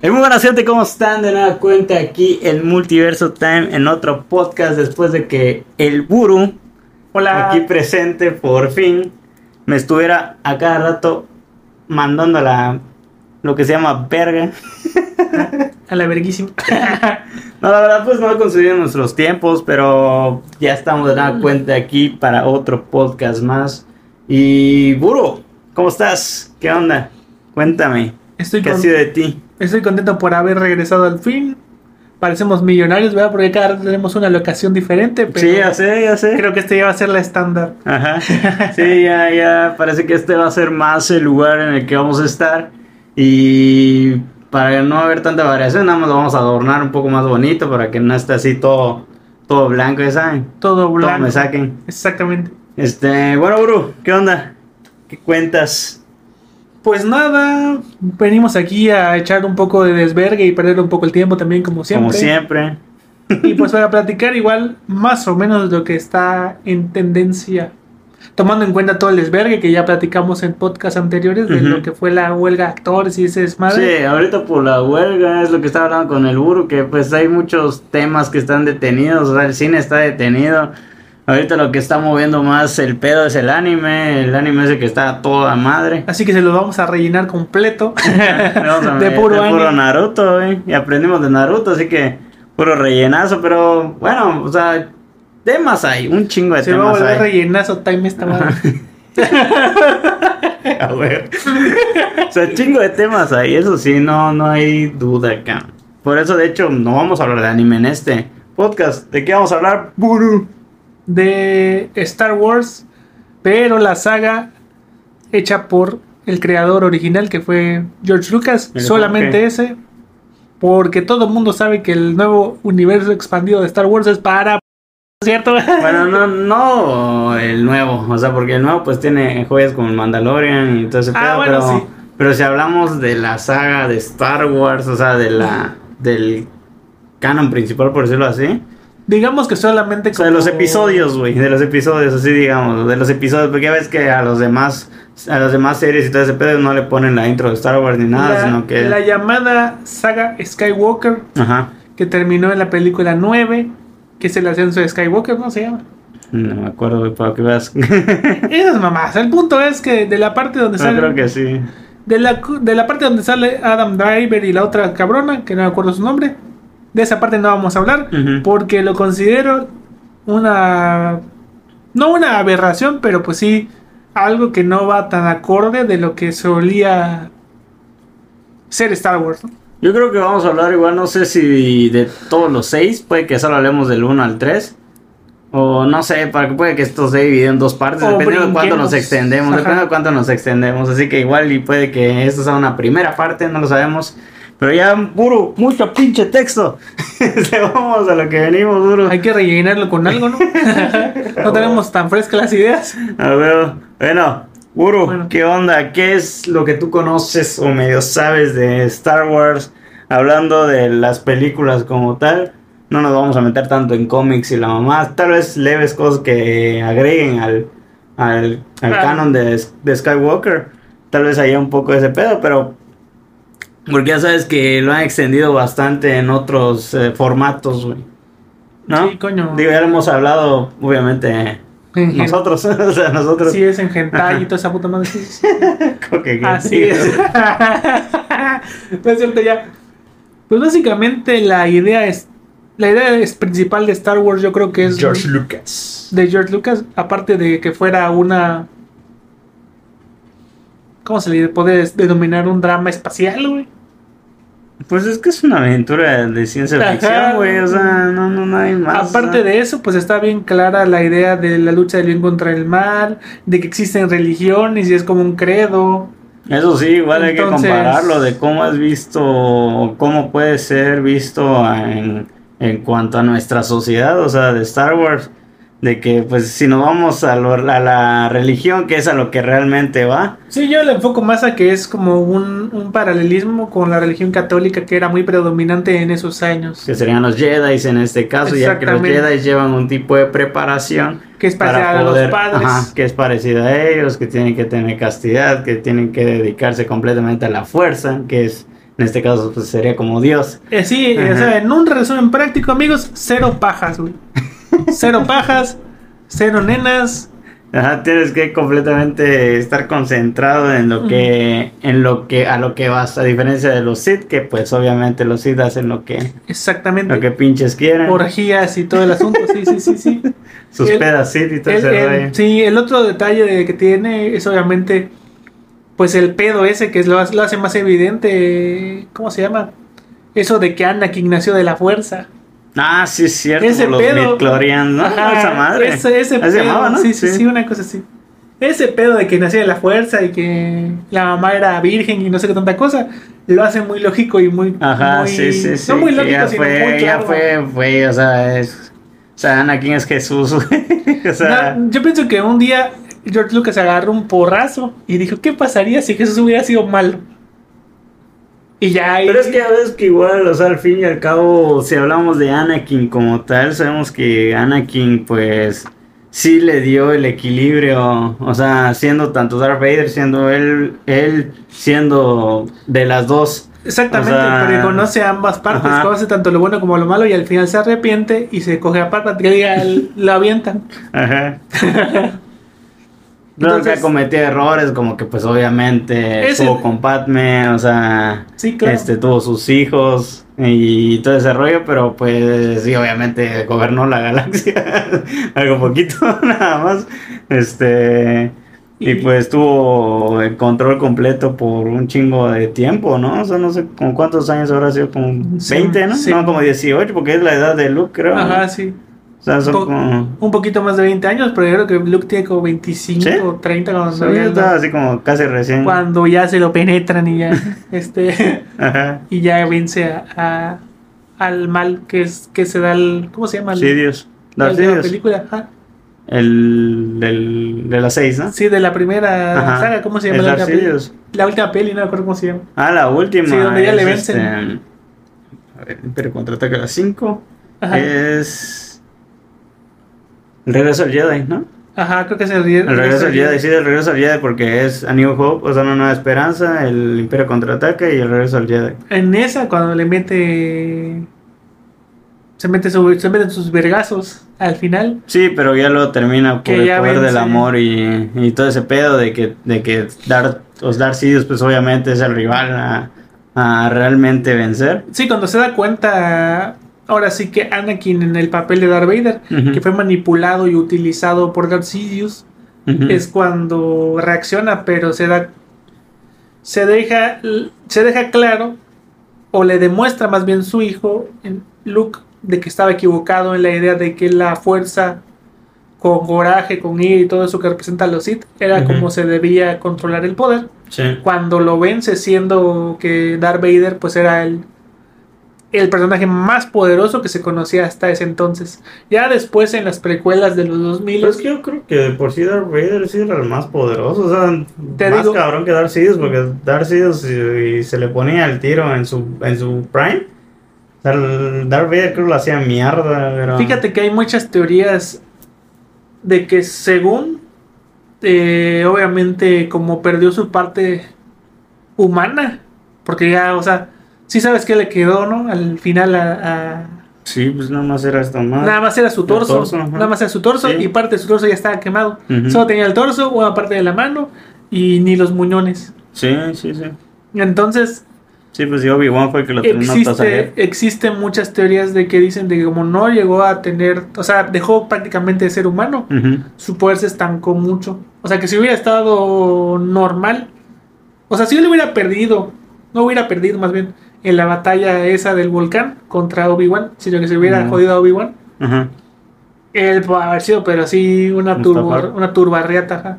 Hey, muy buenas gente, ¿cómo están? De nueva cuenta aquí el Multiverso Time en otro podcast después de que el Buru, Hola. aquí presente por fin, me estuviera a cada rato mandando la, lo que se llama verga. A la verguísima. No, la verdad pues no he conseguido nuestros tiempos, pero ya estamos de nueva cuenta aquí para otro podcast más. Y Buru, ¿cómo estás? ¿Qué onda? Cuéntame, Estoy, ¿qué ha sido de ti? Estoy contento por haber regresado al fin. Parecemos millonarios, ¿verdad? Porque cada vez tenemos una locación diferente. Pero Sí, ya sé, ya sé. Creo que este ya va a ser la estándar. Ajá. Sí, ya, ya. Parece que este va a ser más el lugar en el que vamos a estar. Y para no haber tanta variación, nada más lo vamos a adornar un poco más bonito para que no esté así todo, todo blanco, ya saben. Todo Todo blanco. me saquen. Exactamente. Este, bueno, Bru, ¿qué onda? ¿Qué cuentas? Pues nada, venimos aquí a echar un poco de desvergue y perder un poco el tiempo también, como siempre. Como siempre. Y pues para platicar igual más o menos lo que está en tendencia. Tomando en cuenta todo el desvergue que ya platicamos en podcasts anteriores de lo que fue la huelga de actores y ese desmadre. Sí, ahorita por la huelga es lo que estaba hablando con el Buru, que pues hay muchos temas que están detenidos, o sea, el cine está detenido. Ahorita lo que está moviendo más el pedo es el anime, el anime ese que está a toda madre. Así que se los vamos a rellenar completo. Vamos a de puro. Naruto, güey, y aprendimos de Naruto, así que puro rellenazo, pero bueno, o sea, temas hay, un chingo de Se va a temas volver hay. rellenazo time esta madre. A ver. o sea, chingo de temas ahí, eso sí, no, no hay duda acá. Por eso, de hecho, no vamos a hablar de anime en este podcast. ¿De qué vamos a hablar? Buru. De Star Wars, pero la saga hecha por el creador original que fue George Lucas. El Solamente ese. Porque todo el mundo sabe que el nuevo universo expandido de Star Wars es para... ¿Cierto? Bueno, no, no el nuevo, o sea, porque el nuevo pues tiene joyas como el Mandalorian y todo ese Ah, pedo, bueno, pero, sí. pero si hablamos de la saga de Star Wars, o sea, de la del canon principal, por decirlo así, Digamos que solamente o sea, de los episodios, güey, de los episodios, así digamos, de los episodios, porque ya ves que a los demás, a las demás series y todo ese pedo no le ponen la intro de Star Wars ni nada, la, sino que... la llamada saga Skywalker, Ajá, que terminó en la película 9, que es el ascenso de Skywalker, ¿no se llama? no me acuerdo, güey, para que veas. Esas mamás. El punto es que de la parte donde no, sale. creo que sí. De la, de la parte donde sale Adam Driver y la otra cabrona, que no me acuerdo su nombre. De esa parte no vamos a hablar. Porque lo considero una. No una aberración, pero pues sí. Algo que no va tan acorde de lo que solía ser Star Wars. ¿no? Yo creo que vamos a hablar igual, no sé si de todos los seis, puede que solo hablemos del 1 al 3. O no sé, para que puede que esto se divida en dos partes, O dependiendo de cuánto nos extendemos, Ajá. dependiendo de cuánto nos extendemos. Así que igual y puede que esto sea una primera parte, no lo sabemos. Pero ya puro, mucho pinche texto. Vamos a lo que venimos, duro. Hay que rellenarlo con algo, ¿no? no tenemos tan frescas las ideas. A ver, bueno, Uru, Bueno. ¿qué onda? ¿Qué es lo que tú conoces o medio sabes de Star Wars? Hablando de las películas como tal, no nos vamos a meter tanto en cómics y la mamá, tal vez leves cosas que agreguen al, al, al canon de, de Skywalker. Tal vez haya un poco de ese pedo, pero porque ya sabes que lo han extendido bastante en otros eh, formatos, güey. ¿No? Sí, coño. Digo, ya lo hemos hablado, obviamente, nosotros, o sea, nosotros. Sí, es en hentai y toda esa puta madre. que- Así es. no es cierto ya. Pues básicamente la idea es. La idea es principal de Star Wars, yo creo que es George Lucas. de George Lucas, aparte de que fuera una. ¿Cómo se le puede denominar? Un drama espacial, güey. Pues es que es una aventura de ciencia Ajá. ficción, güey. O sea, no, no, no hay más. Aparte de eso, pues está bien clara la idea de la lucha del bien contra el mal, de que existen religiones y es como un credo. Eso sí, igual hay que compararlo de cómo has visto, o cómo puede ser visto en, en cuanto a nuestra sociedad, o sea, de Star Wars. De que, pues, si nos vamos a, lo- a la religión, que es a lo que realmente va, Sí, yo le enfoco más a que es como un, un paralelismo con la religión católica que era muy predominante en esos años. que serían los Jedi en este caso, ya que los. Jedi llevan un tipo de preparación Que es parecida a los padres. ajá, que es parecida a ellos, que tienen que tener castidad, que tienen que dedicarse completamente a la fuerza, que es En este caso, pues sería como Dios. Eh, sí, o sea, en un resumen práctico, amigos, cero pajas, güey. Cero pajas, cero nenas. Ajá, tienes que completamente estar concentrado en lo que, en lo que, a lo que vas, a diferencia de los Sith, que pues obviamente los Sith hacen lo que, Exactamente. lo que pinches quieren. Orgías y todo el asunto, sí, sí, sí, sí. Sus el- pedas Sith y todo El- ese el- sí, el otro detalle de que tiene es obviamente, pues el pedo ese que lo, hace- lo hace más evidente, ¿cómo se llama? Eso de que Anakin nació de la fuerza. Ah, sí, es cierto, Ese los pedo. ¿no? Ajá, Esa madre. Ese, ese pedo, llamaba, ¿no? sí, sí, sí, una cosa así. Ese pedo de que nació de la fuerza y que la mamá era virgen y no sé qué tanta cosa, lo hace muy lógico y muy. Ajá, muy- sí, sí, sí. No muy lógico, ya sino fue, muy ya claro. fue, fue, o sea, es, o sea, Anakin es Jesús, o sea, No, yo pienso que un día George Lucas agarró un porrazo y dijo: ¿Qué pasaría si Jesús hubiera sido malo? Y ya ahí. Pero es que a veces que igual, o sea, al fin y al cabo, si hablamos de Anakin como tal, sabemos que Anakin, pues, sí le dio el equilibrio, o sea, siendo tanto Darth Vader, siendo él, él siendo de las dos. Exactamente, o sea, porque conoce ambas partes, ajá. conoce tanto lo bueno como lo malo y al final se arrepiente y se coge a Palpatine que diga, él- lo avientan. Ajá. Que Entonces- cometido errores, como que pues obviamente Ese- estuvo con Padme, o sea, Sí, claro. este tuvo sus hijos y todo ese rollo, pero pues sí, obviamente gobernó la galaxia, algo poquito nada más, este, y, Y- pues tuvo el control completo por un chingo de tiempo, ¿no? O sea, no sé con cuántos años habrá sido, como Sí, 20, ¿no? sí. No, como 18, porque es la edad de Luke, creo. Ajá, sí. Sea, son Po- como... Un poquito más de 20 años, pero yo creo que Luke tiene como 25 ¿Sí? o 30 cuando, Sí, ya, estaba así como casi recién. cuando ya se lo penetran y ya este Ajá. y ya vence a, a- al mal que es que se da el ¿cómo se llama? El- Darth de la película, ajá. El del, de las seis, ¿no? Sí, de la primera Ajá. saga, ¿cómo se llama la última peli? La última peli, no me acuerdo cómo se llama. Ah, la última. Sí, donde ya le vencen. este, a ver, Imperio contraataca a las 5. Ajá. Es. El regreso al Jedi, ¿no? Ajá, creo que es el, El regreso al Jedi, sí, el regreso al Jedi porque es A New Hope, o sea, una nueva esperanza, el Imperio contraataca y el regreso al Jedi. En esa, cuando le mete. Se mete, su- se meten sus vergazos al final. Sí, pero ya lo termina por el poder del amor y, y todo ese pedo de que, de que Darth, os Darth Sidious, pues obviamente es el rival a, a realmente vencer. Sí, cuando se da cuenta. Ahora sí que Anakin en el papel de Darth Vader, que fue manipulado y utilizado por Darth Sidious, es cuando reacciona, pero se da. Se deja, se deja claro, o le demuestra más bien su hijo, Luke, de que estaba equivocado en la idea de que la fuerza con coraje, con ira y todo eso que representa a los Sith, era como se debía controlar el poder. Sí. Cuando lo vence siendo que Darth Vader pues era el, el personaje más poderoso que se conocía hasta ese entonces. Ya después en las precuelas de los 2000 Pero es que yo creo que de por sí Darth Vader sí era el más poderoso, o sea, Te más digo- cabrón que Darth Sidious, porque Darth Sidious y, y se le ponía el tiro en su, en su prime. O sea, el Darth Vader creo que lo hacía mierda, pero... Fíjate que hay muchas teorías de que según, eh, obviamente, como perdió su parte humana, porque ya, o sea, sí sabes que le quedó, ¿no? Al final a... a- Sí, pues nada más era esto más. nada más era su torso, torso, nada más era su torso Sí. y parte de su torso ya estaba quemado. Ujú. Solo tenía el torso, una parte de la mano y ni los muñones. Sí, sí, sí. Entonces, Sí, pues sí, Obi-Wan fue el que lo terminó existe, existen muchas teorías de que dicen de que como no llegó a tener, o sea, dejó prácticamente de ser humano, Ujú. su poder se estancó mucho. O sea, que si hubiera estado normal, o sea, si él hubiera perdido, no hubiera perdido más bien en la batalla esa del volcán contra Obi-Wan, sino que se hubiera jodido a Obi-Wan, Ajá. él puede haber sido, pero sí una, turbo, Mustafar. una turbarriata.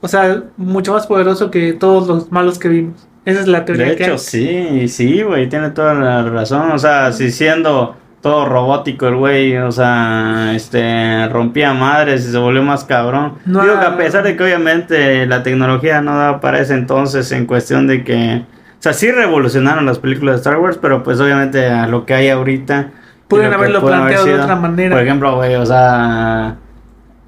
O sea, mucho más poderoso que todos los malos que vimos. Esa es la teoría De que hecho, hay. sí, sí, güey, tiene toda la razón. O sea, si siendo todo robótico el güey, o sea, este, rompía madres y se volvió más cabrón. No, Digo que a pesar de que obviamente la tecnología no daba para ese entonces en cuestión de que, o sea, sí revolucionaron las películas de Star Wars, pero pues obviamente a lo que hay ahorita. Pueden haberlo haber planteado de otra manera. Por ejemplo, güey, o sea,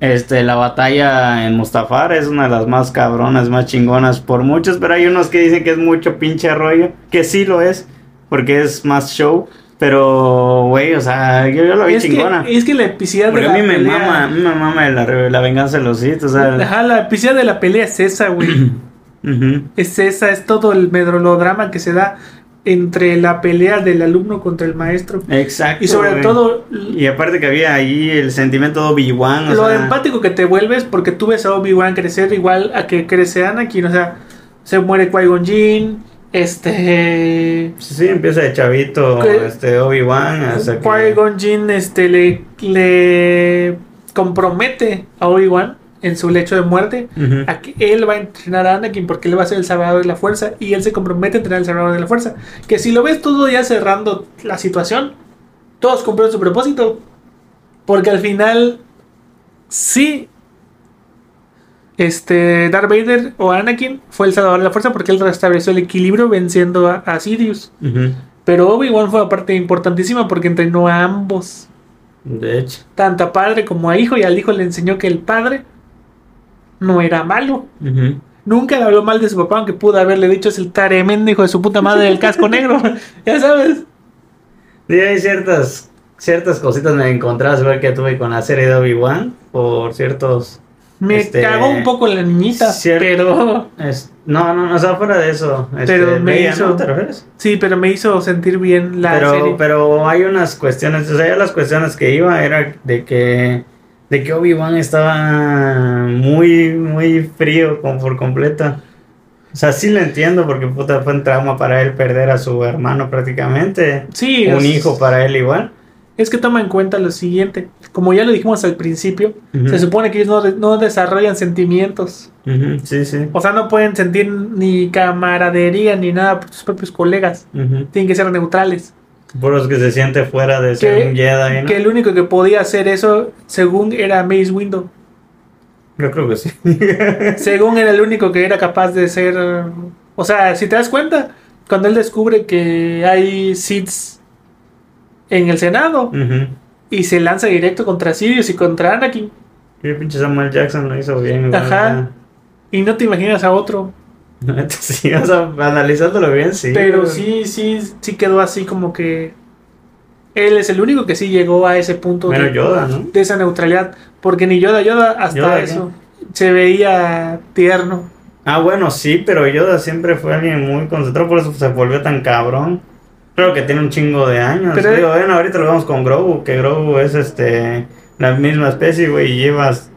Este, la batalla en Mustafar es una de las más cabronas, más chingonas por muchos, pero hay unos que dicen que es mucho pinche rollo, que sí lo es, porque es más show. Pero, güey, o sea, yo, yo lo vi Es chingona. que, es que la epicidad de Porque a la mí me pelea- mama, a mí me mama la, la venganza de los Sith, o sea. Ajá, la epicidad de la pelea es esa, güey. es esa, es todo el medrodrama que se da entre la pelea del alumno contra el maestro. Exacto. Y sobre güey. todo Y aparte que había ahí el sentimiento de Obi-Wan, lo sea, empático que te vuelves porque tú ves a Obi-Wan crecer igual a que crece Anakin, o sea, se muere Qui-Gon Jinn, este Sí, empieza de chavito, Que- este, Obi-Wan, que... Qui-Gon Jinn este le, le compromete a Obi-Wan en su lecho de muerte Ujú. a que él va a entrenar a Anakin porque él va a ser el salvador de la fuerza y él se compromete a entrenar al salvador de la fuerza. Que si lo ves todo ya cerrando la situación, todos cumplieron su propósito. Porque al final, sí, este Darth Vader o Anakin fue el salvador de la fuerza porque él restableció el equilibrio venciendo a, a Sidious. Ujú. Pero Obi-Wan fue una parte importantísima porque entrenó a ambos, De hecho. tanto a padre como a hijo, y al hijo le enseñó que el padre no era malo. Nunca le habló mal de su papá, aunque pudo haberle dicho es el tremendo hijo de su puta madre del casco negro. ya sabes. Sí, hay ciertas, ciertas cositas me encontradas igual que tuve con la serie de Obi-Wan, por ciertos... Me Este, cagó un poco la niñita, pero es- no, no, no, o sea, fuera de eso. Este, Pero me hizo- ¿no? ¿Te refieres? sí, pero me hizo sentir bien la pero, serie. pero hay unas cuestiones, o sea, ya las cuestiones que iba era de que de que Obi-Wan estaba muy, muy frío con, por completo. O sea, sí lo entiendo porque puta fue un trauma para él perder a su hermano prácticamente. sí, un es, hijo para él igual. es que toma en cuenta lo siguiente. Como ya lo dijimos al principio, se supone que ellos no, no desarrollan sentimientos. Sí, sí. O sea, no pueden sentir ni camaradería ni nada por sus propios colegas. Tienen que ser neutrales. Por los que se siente fuera de ser un Jedi, ¿no? Que el único que podía hacer eso, según era Mace Windu. Yo creo que sí. Según era el único que era capaz de ser. O sea, si te das cuenta, cuando él descubre que hay Siths en el Senado y se lanza directo contra Sirius y contra Anakin, Y el pinche Samuel Jackson lo hizo bien. Ajá. y no te imaginas a otro, Sí, o sea, analizándolo bien, sí. pero sí, sí, sí quedó así como que él es el único que sí llegó a ese punto Bueno, de, Yoda, ¿no? de esa neutralidad, porque ni Yoda, Yoda hasta Yoda, ¿qué? eso se veía tierno. Ah, bueno, sí, pero Yoda siempre fue alguien muy concentrado, por eso se volvió tan cabrón. Creo que tiene un chingo de años. Pero- Digo, bueno, ahorita lo vemos con Grogu, que Grogu es este la misma especie, güey, y llevas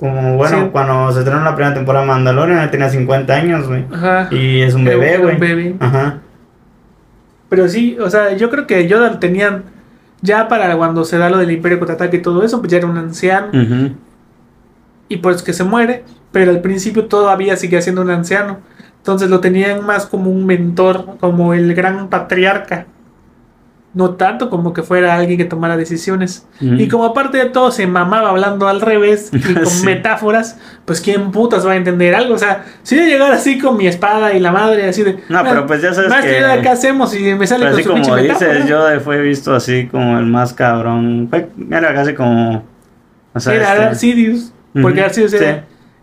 como, bueno, Sí. cuando se estrenó la primera temporada de Mandalorian, él tenía 50 años, güey. Ajá. Y es un bebé, güey. un bebé. Ajá. Pero sí, o sea, yo creo que Yoda lo tenían ya para cuando se da lo del Imperio contraataque y todo eso, pues ya era un anciano Ujú. y pues que se muere, pero al principio todavía seguía siendo un anciano. Entonces lo tenían más como un mentor, como el gran patriarca. No tanto como que fuera alguien que tomara decisiones. Y como aparte de todo se mamaba hablando al revés y con Sí. metáforas, pues quién putas va a entender algo. O sea, si yo llegara así con mi espada y la madre así de... No, pero pues ya sabes Maestro, que- Yoda, ¿qué hacemos? Y me sale Pero con así su como dices, Yoda fue visto así como el más cabrón. Fue, era casi como. O sea, era este- Darth Sidious. Porque sí.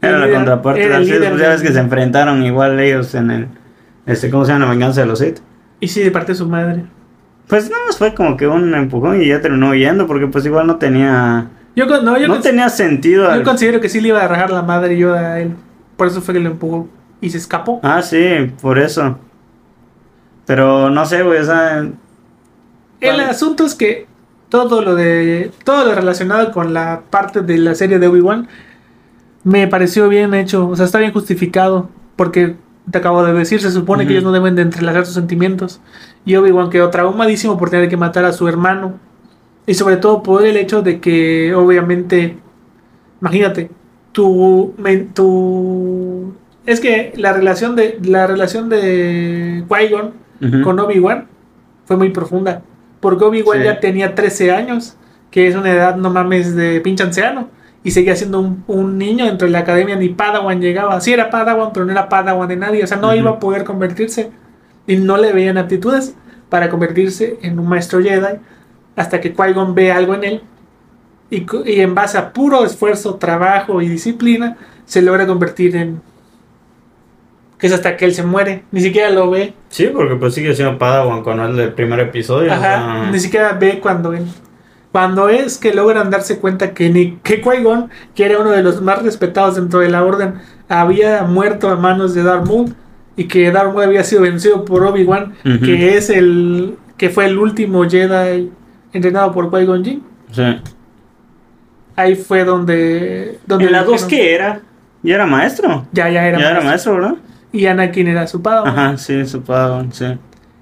era, la contraparte era de líder pues ya ves que se enfrentaron igual ellos en el. Este, ¿Cómo se llama? La venganza de los Sith. Y sí, de parte de su madre. Pues no, fue como que un empujón y ya terminó huyendo porque pues igual no tenía. Yo, no, yo, no tenía sentido. yo al- considero que sí le iba a rajar la madre yo a él. Por eso fue que lo empujó. Y se escapó. Ah, sí, por eso. Pero no sé, güey, o sea. El vale. asunto es que todo lo de. Todo lo relacionado con la parte de la serie de Obi-Wan me pareció bien hecho. O sea, está bien justificado. Porque te acabo de decir, se supone que ellos no deben de entrelazar sus sentimientos. Y Obi-Wan quedó traumadísimo por tener que matar a su hermano. Y sobre todo por el hecho de que, obviamente, imagínate, tu, es que la relación de la relación de Qui-Gon con Obi-Wan fue muy profunda. Porque Obi-Wan Sí. ya tenía 13 años, que es una edad, no mames, de pinche anciano. Y seguía siendo un, un niño dentro de la academia, ni Padawan llegaba. Sí era Padawan, pero no era Padawan de nadie. O sea, no iba a poder convertirse. Y no le veían aptitudes para convertirse en un maestro Jedi. Hasta que Qui-Gon ve algo en él Y, y en base a puro esfuerzo, trabajo y disciplina, se logra convertir en. Que es hasta que él se muere. Ni siquiera lo ve. Sí, porque pues sigue siendo Padawan con el del primer episodio. o Ajá. sea, Ni siquiera ve cuando él. Cuando es que logran darse cuenta que, ni, que Qui-Gon, que era uno de los más respetados dentro de la orden, había muerto a manos de Darth Maul y que Darth Maul había sido vencido por Obi-Wan, que es el que fue el último Jedi entrenado por Qui-Gon Jinn. sí. Ahí fue donde donde ¿En la dijeron- 2 qué era? ¿Ya era maestro? Ya ya era, ya era maestro. ¿verdad? y Anakin era su padre. Ajá, sí, su Padawan, sí.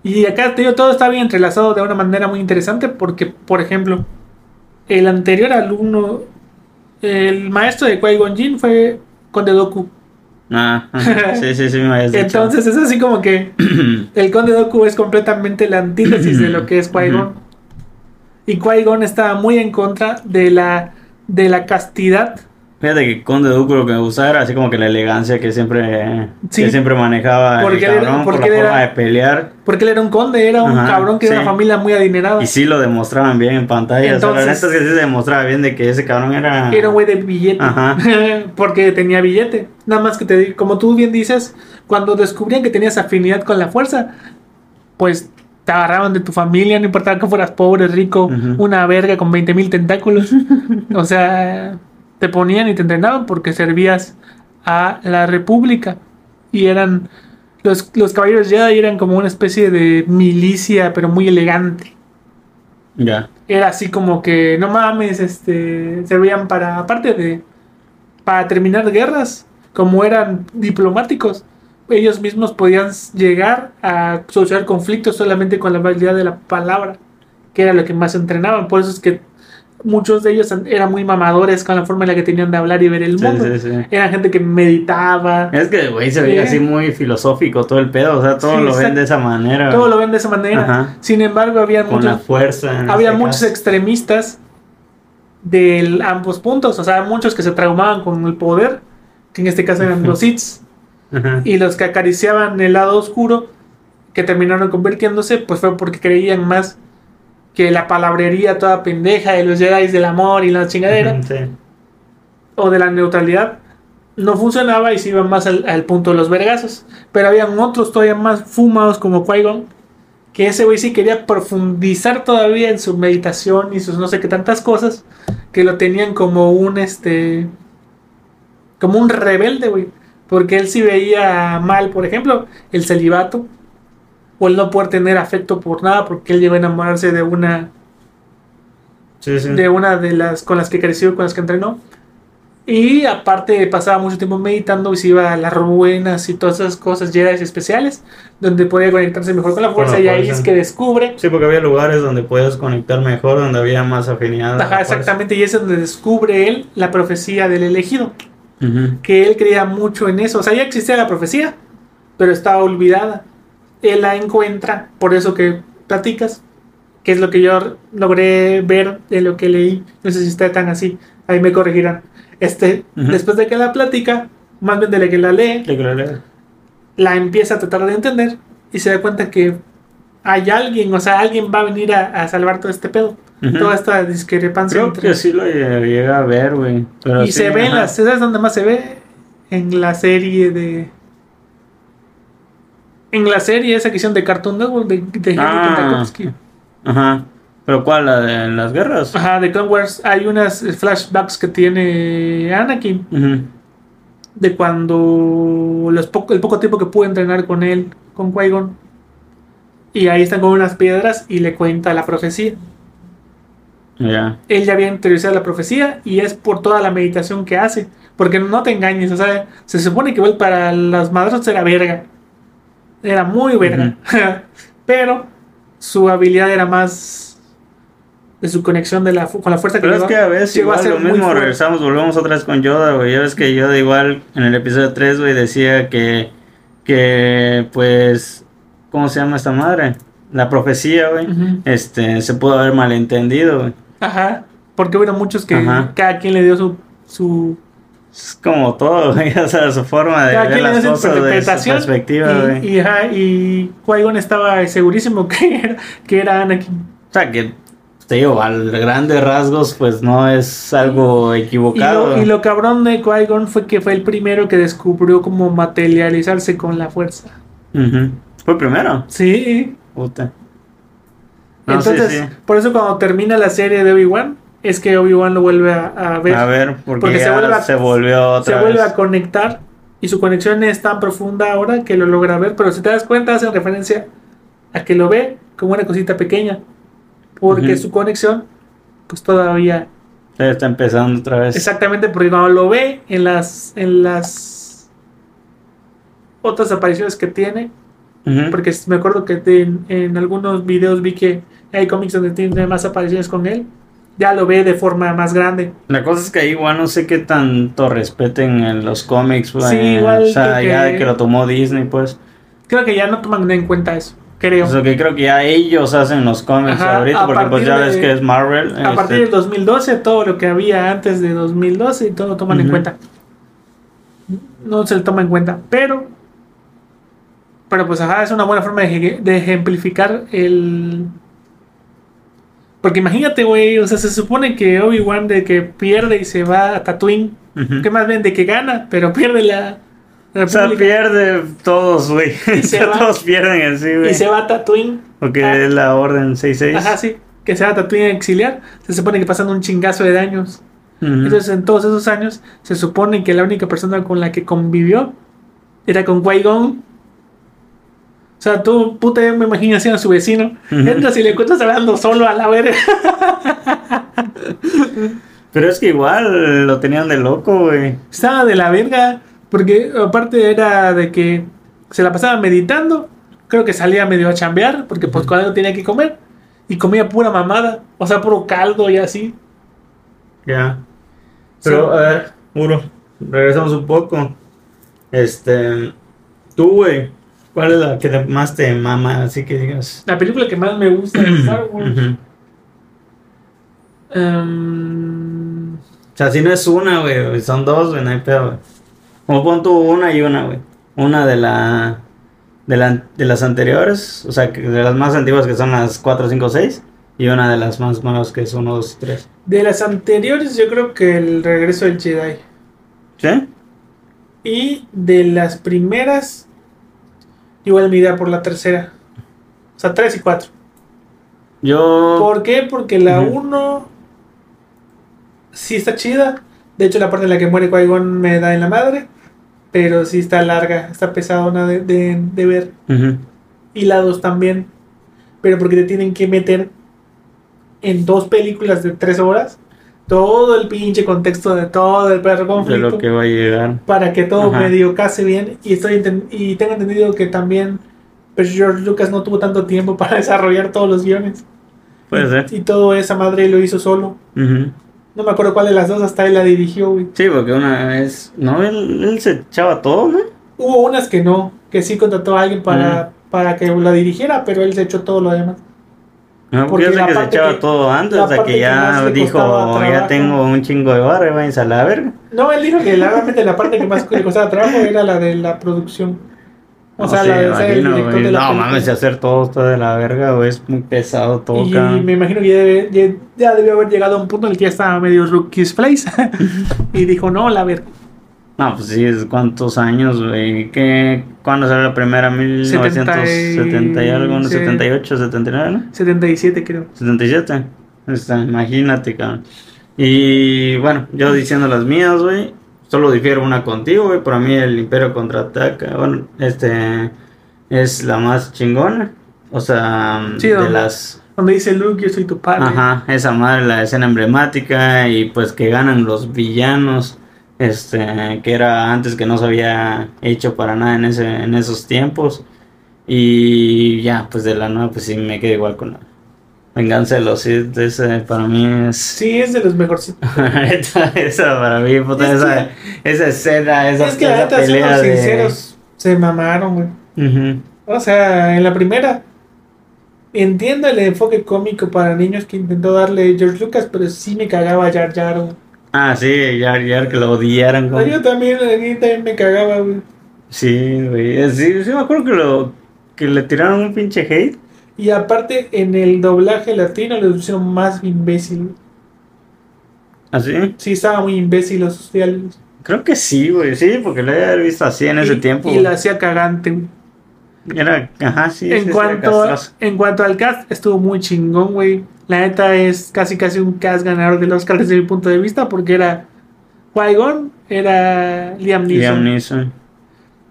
Y acá te digo, todo está bien entrelazado de una manera muy interesante porque, por ejemplo, el anterior alumno, el maestro de Qui-Gon Jinn fue Conde Doku. Ah, ajá, sí, sí, sí, me habías dicho. Entonces es así como que el Conde Doku es completamente la antítesis de lo que es Qui-Gon. Y Qui-Gon estaba muy en contra de la, de la castidad. Fíjate que Conde Dooku lo que me gustaba era así como que la elegancia que siempre, Sí. que siempre manejaba Porque el él era- cabrón, por porque la él forma era- de pelear. Porque él era un conde, era un Ajá, cabrón que era sí. una familia muy adinerada. Y sí lo demostraban bien en pantalla. o sea, la Entonces- neta es que sí se demostraba bien de que ese cabrón era... Era un güey de billete. Ajá. Porque tenía billete. Nada más que te digo, como tú bien dices, cuando descubrían que tenías afinidad con la fuerza, pues te agarraban de tu familia, no importaba que fueras pobre, rico, Ujú. una verga con 20 mil tentáculos. o sea, te ponían y te entrenaban porque servías a la república. Y eran. Los, los caballeros Jedi eran como una especie de milicia, pero muy elegante Ya. era así como que no mames, este, servían para, aparte de, para terminar guerras, como eran diplomáticos, ellos mismos podían llegar a solucionar conflictos solamente con la habilidad de la palabra, que era lo que más entrenaban, por eso es que muchos de ellos eran muy mamadores con la forma en la que tenían de hablar y ver el mundo. sí, gente que meditaba, Es que, güey, se veía Sí. así muy filosófico todo el pedo. O sea, todo lo ven de esa manera. todo lo ven de esa manera. Ajá. Sin embargo, había Con muchos, la fuerza. había este muchos caso. extremistas de ambos puntos, o sea, muchos que se traumaban con el poder, que en este caso eran los Sith, Ajá. y los que acariciaban el lado oscuro, que terminaron convirtiéndose, pues fue porque creían más que la palabrería toda pendeja de los Jedi del amor y la chingadera, Sí. o de la neutralidad, no funcionaba y se iban más al, al punto de los vergazos. Pero habían otros todavía más fumados como Qui-Gon, que ese güey sí quería profundizar todavía en su meditación y sus no sé qué tantas cosas, que lo tenían como un este como un rebelde, güey, porque él sí veía mal, por ejemplo, el celibato o el no poder tener afecto por nada porque él llegó a enamorarse de una Sí, sí. de una de las con las que creció, con las que entrenó. Y aparte pasaba mucho tiempo meditando y se iba a las ruinas y todas esas cosas Jedi especiales, donde podía conectarse mejor con la fuerza y ahí es que descubre. Sí, porque había lugares donde podías conectar mejor, donde había más afinidad. Ajá, fuerza. exactamente, y es donde descubre él la profecía del elegido, que él creía mucho en eso. O sea, ya existía la profecía, pero estaba olvidada. Él la encuentra, por eso que platicas, que es lo que yo logré ver de lo que leí. No sé si está tan así, ahí me corregirán. Este, después de que la platica, más bien de la que la lee, que- la empieza a tratar de entender y se da cuenta que hay alguien, o sea, alguien va a venir a, a salvar todo este pedo. Ujú. Toda esta discrepancia Creo entre- que sí lo llega a ver, güey. Y sí, se ve en las ¿sabes dónde más se ve? En la serie de en la serie esa que hicieron de Cartoon Network de, de Henry Ah. Tartakovsky. Ajá. ¿Pero cuál? ¿La de las guerras? Ajá, de Clone Wars hay unas flashbacks que tiene Anakin Ujú. de cuando los el poco tiempo que pude entrenar con él, con Qui-Gon. Y ahí están con unas piedras y le cuenta la profecía. Ya. Él ya había interiorizado la profecía y es por toda la meditación que hace. Porque no te engañes, o sea, se supone que igual para las madres era verga. Era muy verga. Pero su habilidad era más de su conexión de la, con la fuerza que Pero es que a veces a igual ser lo mismo, regresamos, volvemos otra vez con Yoda, güey. Ya ves que Yoda igual en el episodio 3, güey, decía que, que, pues, ¿cómo se llama esta madre? La profecía, güey. Este, se pudo haber malentendido, güey. Ajá. Porque hubo muchos que Ajá. cada quien le dio su, su Es como todo, güey. O sea, su forma de ver las cosas de su perspectiva, y, y, ajá, y estaba segurísimo que era, que era Anakin. O sea, que te digo, al grandes rasgos, pues no es algo Y equivocado. lo, y lo cabrón de Qui-Gon fue que fue el primero que descubrió cómo materializarse con la fuerza. Fue primero. Sí. Puta. No, sí, Entonces, sí. por eso cuando termina la serie de Obi-Wan, es que Obi-Wan lo vuelve a, a ver. A ver, porque, Porque se vuelve a- se volvió otra se vuelve vez. a conectar y su conexión es tan profunda ahora que lo logra ver, pero si te das cuenta hacen referencia a que lo ve como una cosita pequeña, porque su conexión pues todavía está empezando otra vez. exactamente porque cuando lo ve en las en las otras apariciones que tiene, porque me acuerdo que en, en algunos videos vi que hay cómics donde tiene más apariciones con él, ya lo ve de forma más grande. La cosa es que ahí igual no sé qué tanto respeten en los cómics. Sí, igual O sea, ya que- de que lo tomó Disney, pues. Creo que ya no toman en cuenta eso, creo. O sea, que creo que ya ellos hacen los cómics Ajá, ahorita, porque pues ya ves de- que es Marvel. A este, partir del 2012, todo lo que había antes de 2012, todo lo toman en cuenta. No se le toma en cuenta, pero. Pero pues, ajá, es una buena forma de ejemplificar el. Porque imagínate, güey, o sea, se supone que Obi-Wan de que pierde y se va a Tatooine, que más bien de que gana, pero pierde la O sea, pierde todos, güey. Todos pierden en sí, güey. y se va a Tatooine. Porque Ah. es la orden 66. Ajá, sí, que se va a Tatooine a exiliar. Se supone que pasan un chingazo de daños. Entonces, en todos esos años, se supone que la única persona con la que convivió era con Qui-Gon. O sea, tú, puta, yo me imagino así a su vecino. Ujú. Entras y le encuentras hablando solo a la verga. Pero es que igual lo tenían de loco, güey. Estaba de la verga. Porque aparte era de que se la pasaba meditando. Creo que salía medio a chambear. Porque pues cuando tenía que comer. Y comía pura mamada. O sea, puro caldo y así. Ya. Pero, Sí. a ver, Uro, regresamos un poco. Este. Tú, güey, ¿cuál es la que te- más te mama? Así que digas. La película que más me gusta de Star Wars. Em, O sea, si no es una, güey, son dos, güey, no hay pedo, güey. Como pon tú una y una, güey. Una de la. De, la, de las anteriores, o sea, de las más antiguas que son las 4, 5, 6, y una de las más nuevas que es 1, 2 y 3. De las anteriores, yo creo que el regreso del Jedi. ¿Sí? Y de las primeras, igual me iría por la tercera. O sea, 3 y 4. Yo. ¿Por qué? Porque la. 1 sí está chida. De hecho, la parte en la que muere Qui-Gon me da en la madre. Pero sí está larga, está pesadona de, de, de ver. Y la 2 también. Pero porque te tienen que meter en dos películas de 3 horas todo el pinche contexto de todo el perro De conflicto. lo que va a llegar. para que todo Ajá. medio case bien y estoy y tengo entendido que también pues George Lucas no tuvo tanto tiempo para desarrollar todos los guiones Puede ser. y todo esa madre lo hizo solo no me acuerdo cuál de las dos hasta él la dirigió güey. Sí, porque una vez. No, él, él se echaba todo, ¿no? hubo unas que no que sí contrató a alguien para, para que la dirigiera pero él se echó todo lo demás No, Porque porque yo sé la que se echaba que- todo antes, o parte que ya dijo, ya tengo un chingo de barra, váyanse a la verga. no él dijo que la, realmente la parte que más le costaba trabajo era la de la producción o No sea sé, la de el imagino, director güey. de la No película. mames, hacer todo está de la verga, güey, es muy pesado todo, Y me imagino que ya, debe- ya, ya debió haber llegado a un punto en el que ya estaba medio Rookie's Place. y dijo, no, la ver. No, pues sí, es cuántos años, güey. ¿Qué? ¿Cuándo salió la primera? 1970 y algo, ¿no? Sí. 78, 79, ¿no? 77 creo. 77. Está, imagínate, cabrón. Y bueno, yo diciendo las mías, güey. Solo difiero una contigo, güey. Para mí el Imperio contraataca. Bueno, este es la más chingona. O sea, Sí, de las. Donde dice Luke, yo soy tu padre. Ajá, esa madre, la escena emblemática. Y pues que ganan los villanos. Este, que era antes que no se había hecho para nada en, ese, en esos tiempos. Y ya, pues de la nueva, pues sí me quedo igual con la Venganza de los Sith. Ese para mí es. Sí, es de los mejorcitos. Esa para mí, puta, Es esa, esa escena, esa, es que la esa pelea de- sinceros, se mamaron, güey. Ujú. O sea, en la primera, entiendo el enfoque cómico para niños que intentó darle George Lucas, pero sí me cagaba Jar Jar, güey. Ah, sí, Jar Jar que lo odiaran. como- Yo también, a mí también me cagaba, güey. Sí, güey. Sí, sí, me acuerdo que, lo, que le tiraron un pinche hate. Y aparte, en el doblaje latino lo pusieron más imbécil. ¿Así? Sí, estaba muy imbécil los diálogos. Creo que sí, güey. Sí, porque lo había visto así en ese tiempo. Y güey. lo hacía cagante, güey. Era, ajá, sí. en, sí, cuanto, en cuanto al cast, estuvo muy chingón, güey. La neta es casi casi un cast ganador del Oscar desde mi punto de vista, porque era Qui-Gon, era Liam Neeson, Liam Neeson.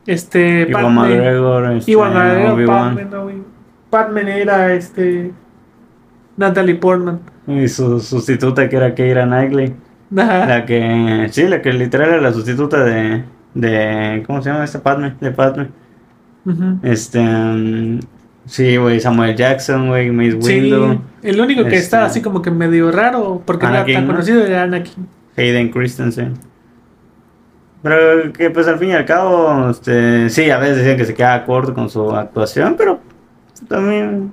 este, Iwan McGregor. Este, Iwan McGregor, no, era este Natalie Portman. Y su sustituta que era Keira Knightley. Ajá. La que, sí, la que literal era la sustituta de, de, ¿cómo se llama esta Padme? De Este, mm, sí, güey, Samuel Jackson, güey, Mace Sí, Windu, el único que Este- estaba así como que medio raro, porque no era tan ¿no? conocido, era Anakin. Hayden Christensen. Pero que pues al fin y al cabo, este, sí, a veces decían que se quedaba corto con su actuación, pero también,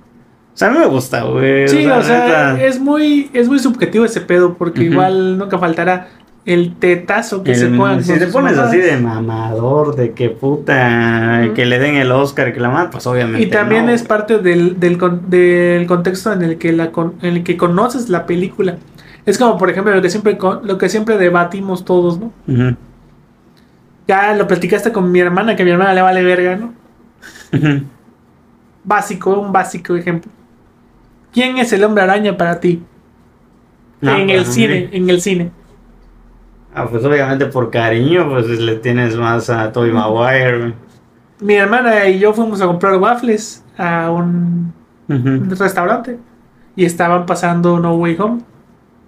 o sea, a mí me gusta, güey. Sí, o sea, es muy, es muy subjetivo ese pedo, porque igual nunca faltará el tetazo que se el- pongan si con te pones mamadas. así de mamador, de que puta, que le den el Oscar, que la matan, pues obviamente Y también no, es parte del, del, del contexto en el que la en el que conoces la película. Es como por ejemplo lo que siempre lo que siempre debatimos todos, ¿no? Ya lo platicaste con mi hermana, que a mi hermana le vale verga, ¿no? Básico, un básico ejemplo. ¿Quién es el hombre araña para ti? No, en el cine, en el cine. Ah, pues obviamente por cariño, pues le tienes más a Tobey Maguire. Mi hermana y yo fuimos a comprar waffles a un restaurante y estaban pasando No Way Home.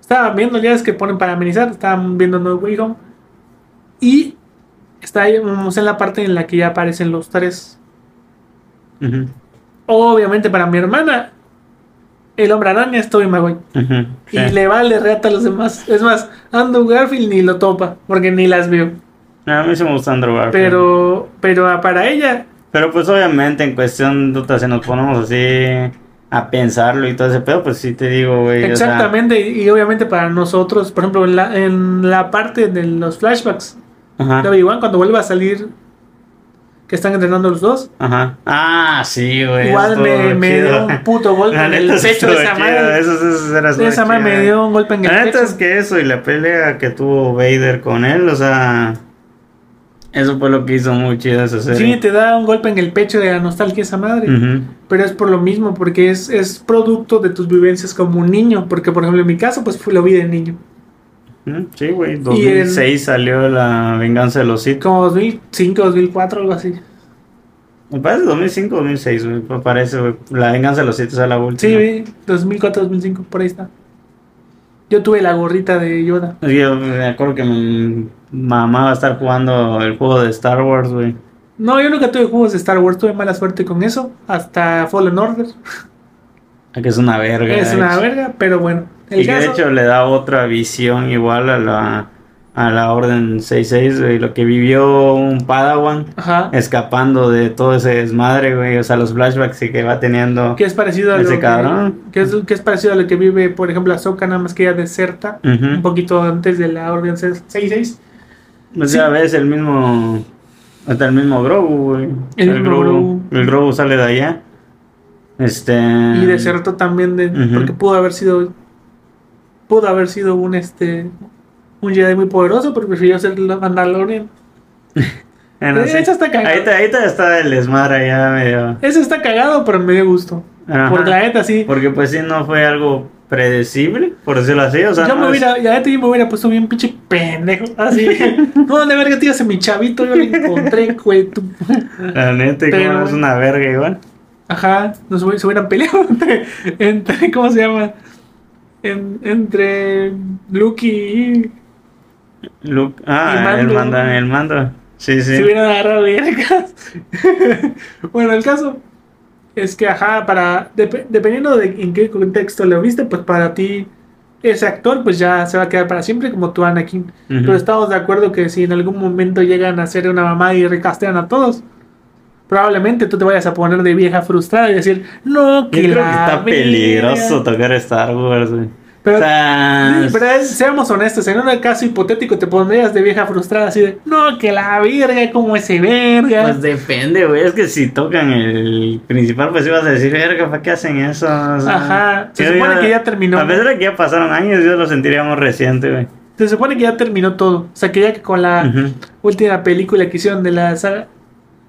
Estaban viendo, ya es que ponen para amenizar, estaban viendo No Way Home. Y estábamos en la parte en la que ya aparecen los tres. Obviamente para mi hermana, el hombre araña es Tobey Maguire. Ujú. Y Sí. le vale reata a los demás. Es más, Andrew Garfield ni lo topa, porque ni las vio. A mí sí me gusta Andrew Garfield. Pero, pero para ella, Pero pues obviamente en cuestión, puta, si nos ponemos así a pensarlo y todo ese pedo, pues sí te digo, güey. o sea, exactamente, y, y obviamente para nosotros, por ejemplo, en la, en la parte de los flashbacks, ajá, de Obi-Wan, cuando vuelva a salir, que están entrenando los dos, ajá. Ah, sí, güey. igual me, dio un puto golpe en el pecho de esa madre. Eso, eso, eso era De esa madre me dio un golpe en el La neta pecho. es que eso y la pelea que tuvo Vader con él, o sea, eso fue lo que hizo muy chido esa Sí, te da un golpe en el pecho de la nostalgia esa madre. Pero es por lo mismo, porque es, es producto de tus vivencias como un niño. Porque, por ejemplo, en mi caso, pues lo vi de niño. Sí, güey. 2006 salió La Venganza de los Sith. Como 2005, 2004, algo así. Me parece 2005 2006, güey. Me parece, güey. La Venganza de los Sith es la última. Sí, vi, 2004, 2005, por ahí está. Yo tuve la gorrita de Yoda. Yo me acuerdo que mi mamá va a estar jugando el juego de Star Wars, güey. No, yo nunca tuve juegos de Star Wars, tuve mala suerte con eso. Hasta Fallen Order. Ah, Que es una verga. es una hecho. verga, pero bueno. El Y de hecho le da otra visión igual a la, a la Orden 66, güey. Lo que vivió un Padawan Ajá. escapando de todo ese desmadre, güey. O sea, los flashbacks que va teniendo. Que es parecido a Ese lo cabrón. que, que es, que es parecido a lo que vive, por ejemplo, Ahsoka, nada más que ella deserta. Un poquito antes de la Orden 66. Pues Sí. ya ves el mismo. Hasta el mismo Grogu, güey. El mismo Grogu. El Grogu sale de allá. Este. Y desertó también de, porque pudo haber sido pudo haber sido un este un Jedi muy poderoso, pero prefirió ser la Mandalorian. Bueno, Eh, sí. eso está cagado. Ahí está, ahí está, está el desmadre ya medio. Eso está cagado, pero me dio gusto. Ajá. Porque la neta sí. Porque pues sí no fue algo predecible, por decirlo así. O sea, yo me no es- hubiera, la neta yo me hubiera puesto bien pinche pendejo. Así. no, de verga, tío, ese mi chavito, yo lo encontré, güey. tú. La neta, Pero- no es una verga igual. Ajá, nos se hubieran peleado entre, entre ¿cómo se llama? En- entre Luke y Luke, Y ah, mando. el mando, el mando. Sí, sí. Se hubieran agarrado vergas. bueno, el caso es que, ajá, para. dep- dependiendo de en qué contexto lo viste, pues para ti, ese actor, pues ya se va a quedar para siempre como tu Anakin. Pero estamos de acuerdo que si en algún momento llegan a ser una mamá y recastean a todos, probablemente tú te vayas a poner de vieja frustrada y decir, no, Yo que creo que está verga". peligroso tocar Star Wars, güey. Pero, o sea, pero es- seamos honestos, en un caso hipotético te pondrías de vieja frustrada así de, no, que la verga, como ese verga. Pues depende, güey. Es que si tocan el principal, pues ibas a decir, verga, ¿para qué hacen eso? O sea, Ajá, se supone que ya terminó. A pesar de que ya pasaron años, yo lo sentiríamos reciente, güey. Se supone que ya terminó todo. O sea, que ya que con la última película que hicieron de la saga,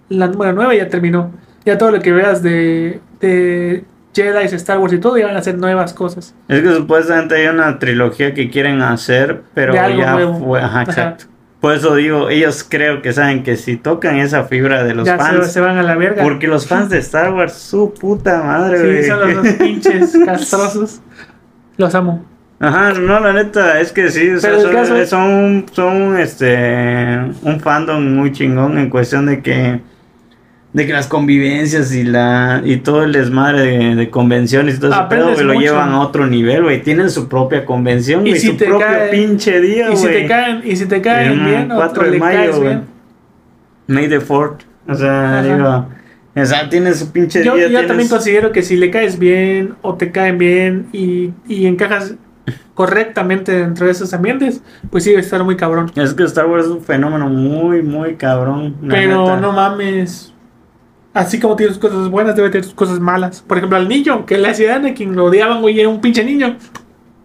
la número 9 ya terminó. Ya todo lo que veas de, de Jedi, Star Wars y todo, ya van a hacer nuevas cosas. Es que supuestamente hay una trilogía que quieren hacer, pero ya nuevo. fue. Ajá, Ajá. exacto. Por eso digo, ellos creo que saben que si tocan esa fibra de los ya fans, se van a la verga. porque los fans de Star Wars, su puta madre, güey. Sí, son los dos pinches castrosos. Los amo. Ajá, no, la neta, es que sí, o sea, son, son, son, este, un fandom muy chingón en cuestión de que, de que las convivencias y la, y todo el desmadre de, de convenciones y todo ese pedo, güey, lo llevan a otro nivel, güey, tienen su propia convención, Y güey, si su propio pinche día, Y si güey. te caen, y si te caen bien, 4 otro de le mayo, güey. May the 4th, o sea, Ajá. digo, o sea, tiene su pinche Yo, día, yo tienes- también considero que si le caes bien o te caen bien y, y encajas correctamente dentro de esos ambientes, pues sí debe estar muy cabrón. Es que Star Wars es un fenómeno muy, muy cabrón. Pero neta. no mames. Así como tiene sus cosas buenas, debe tener sus cosas malas. Por ejemplo, al niño, que la ciudad de quien lo odiaban, güey, era un pinche niño.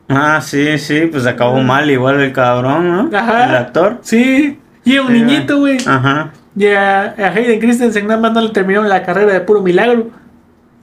Ah, sí, sí, pues acabó mal igual el cabrón, ¿no? Ajá. El actor. Sí, y era un Sí, niñito, güey. Ajá. Y a, a Hayden Christensen nada más no le terminaron la carrera de puro milagro.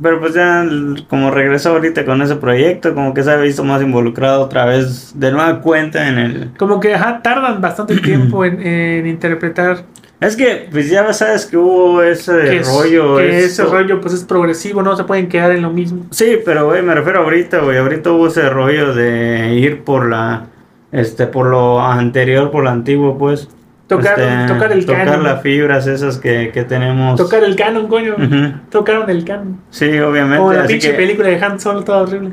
Pero pues ya como regresó ahorita con ese proyecto, como que se ha visto más involucrado otra vez de nueva cuenta en el... Como que ajá, tardan bastante tiempo en, en interpretar Es que pues ya sabes que hubo ese que, es- rollo. que ese rollo pues es progresivo, no se pueden quedar en lo mismo. Sí, pero güey, me refiero ahorita, güey. Ahorita hubo ese rollo de ir por la... Este, por lo anterior, por lo antiguo, pues. Tocar, Este, tocar el Tocar canon. las fibras esas que, que tenemos. Tocar el canon, coño. Tocaron el canon. Sí, obviamente. Como la así pinche que- película de Han Solo, toda horrible.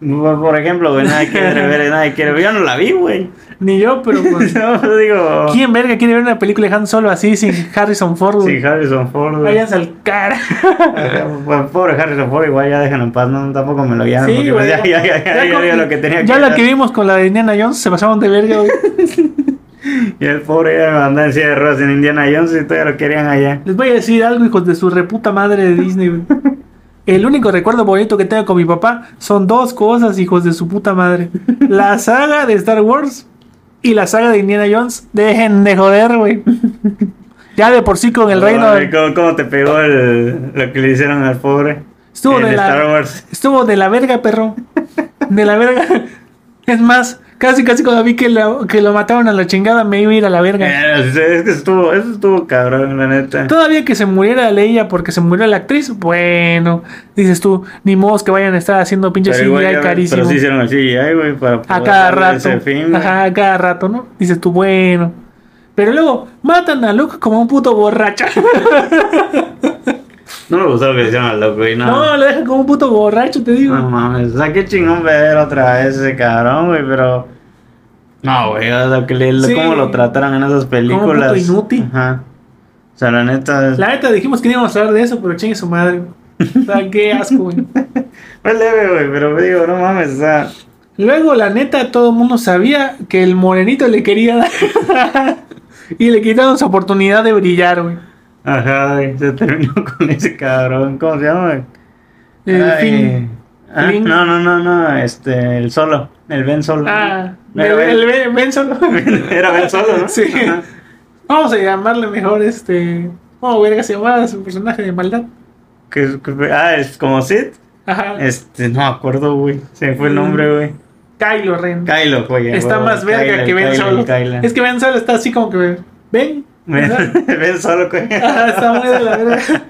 Por por ejemplo, güey, nadie quiere ver, nadie quiere ver. Yo no la vi, güey. Ni yo, pero pues. No, digo. ¿Quién verga quiere ver una película de Han Solo así sin Harrison Ford? güey? Sí, Harrison Ford, güey. Váyanse al cara. Bueno, Pobre Harrison Ford, igual ya déjenlo en paz, no, tampoco me lo. Sí, güey. pues, ya, ya, ya, ya, ya con- dio lo que tenía ya que vimos con la de Indiana Jones se pasaron de verga, güey. Y el pobre ya andaba en silla de ruedas en Indiana Jones y todavía lo querían allá. Les voy a decir algo, hijos de su reputa madre de Disney. El único recuerdo bonito que tengo con mi papá son dos cosas, hijos de su puta madre. La saga de Star Wars y la saga de Indiana Jones. Dejen de joder, güey. Ya de por sí con el reino. Ay, ¿Cómo, cómo te pegó el, lo que le hicieron al pobre? Estuvo de la- Wars. Estuvo de la verga, perro. De la verga. Es más, casi casi cuando vi que lo, que lo mataron a la chingada me iba a ir a la verga. Eh, Es que estuvo, eso estuvo cabrón, la neta. Todavía que se muriera Leia porque se murió la actriz, bueno, dices tú, ni modos que vayan a estar haciendo pinche Pero CGI ya- carísimo. Pero sí hicieron el CGI, güey, para a cada rato. ese fin. Ajá, a cada rato, ¿no? Dices tú, bueno. Pero luego matan a Luke como un puto borracho. No me gustó lo que hicieron al loco, güey, no. no, lo dejan como un puto borracho, te digo. No mames, o sea, qué chingón ver otra vez ese cabrón, güey, pero. No, güey, o sea, que le, Sí. cómo lo trataron en esas películas. puto inútil. Ajá. O sea, la neta. La neta dijimos que no íbamos a hablar de eso, pero chingue su madre. O sea, qué asco, güey. Fue leve, güey, pero digo, no mames, o sea. Luego, la neta, todo el mundo sabía que el morenito le quería dar. y le quitaron su oportunidad de brillar, güey. Ajá, se terminó con ese cabrón. ¿Cómo se llama? El fin. ah, Fin. No, no, no, no, este, el solo. El Ben solo. Ah, el, Ben- el Ben- Ben Solo. Era Ben solo, ¿no? Sí. Ajá. Vamos a llamarle mejor este. ¿Cómo verga se llamaba su personaje de maldad? Que- que- ah, es como Sid. Ajá. Este, no me acuerdo, güey. Se me fue el nombre, güey. Kylo Ren. Kylo, güey. está más verga que Ben Solo. Es que Ben Solo está así como que. Ben, Ben solo, güey. Ajá, está muy de la verga.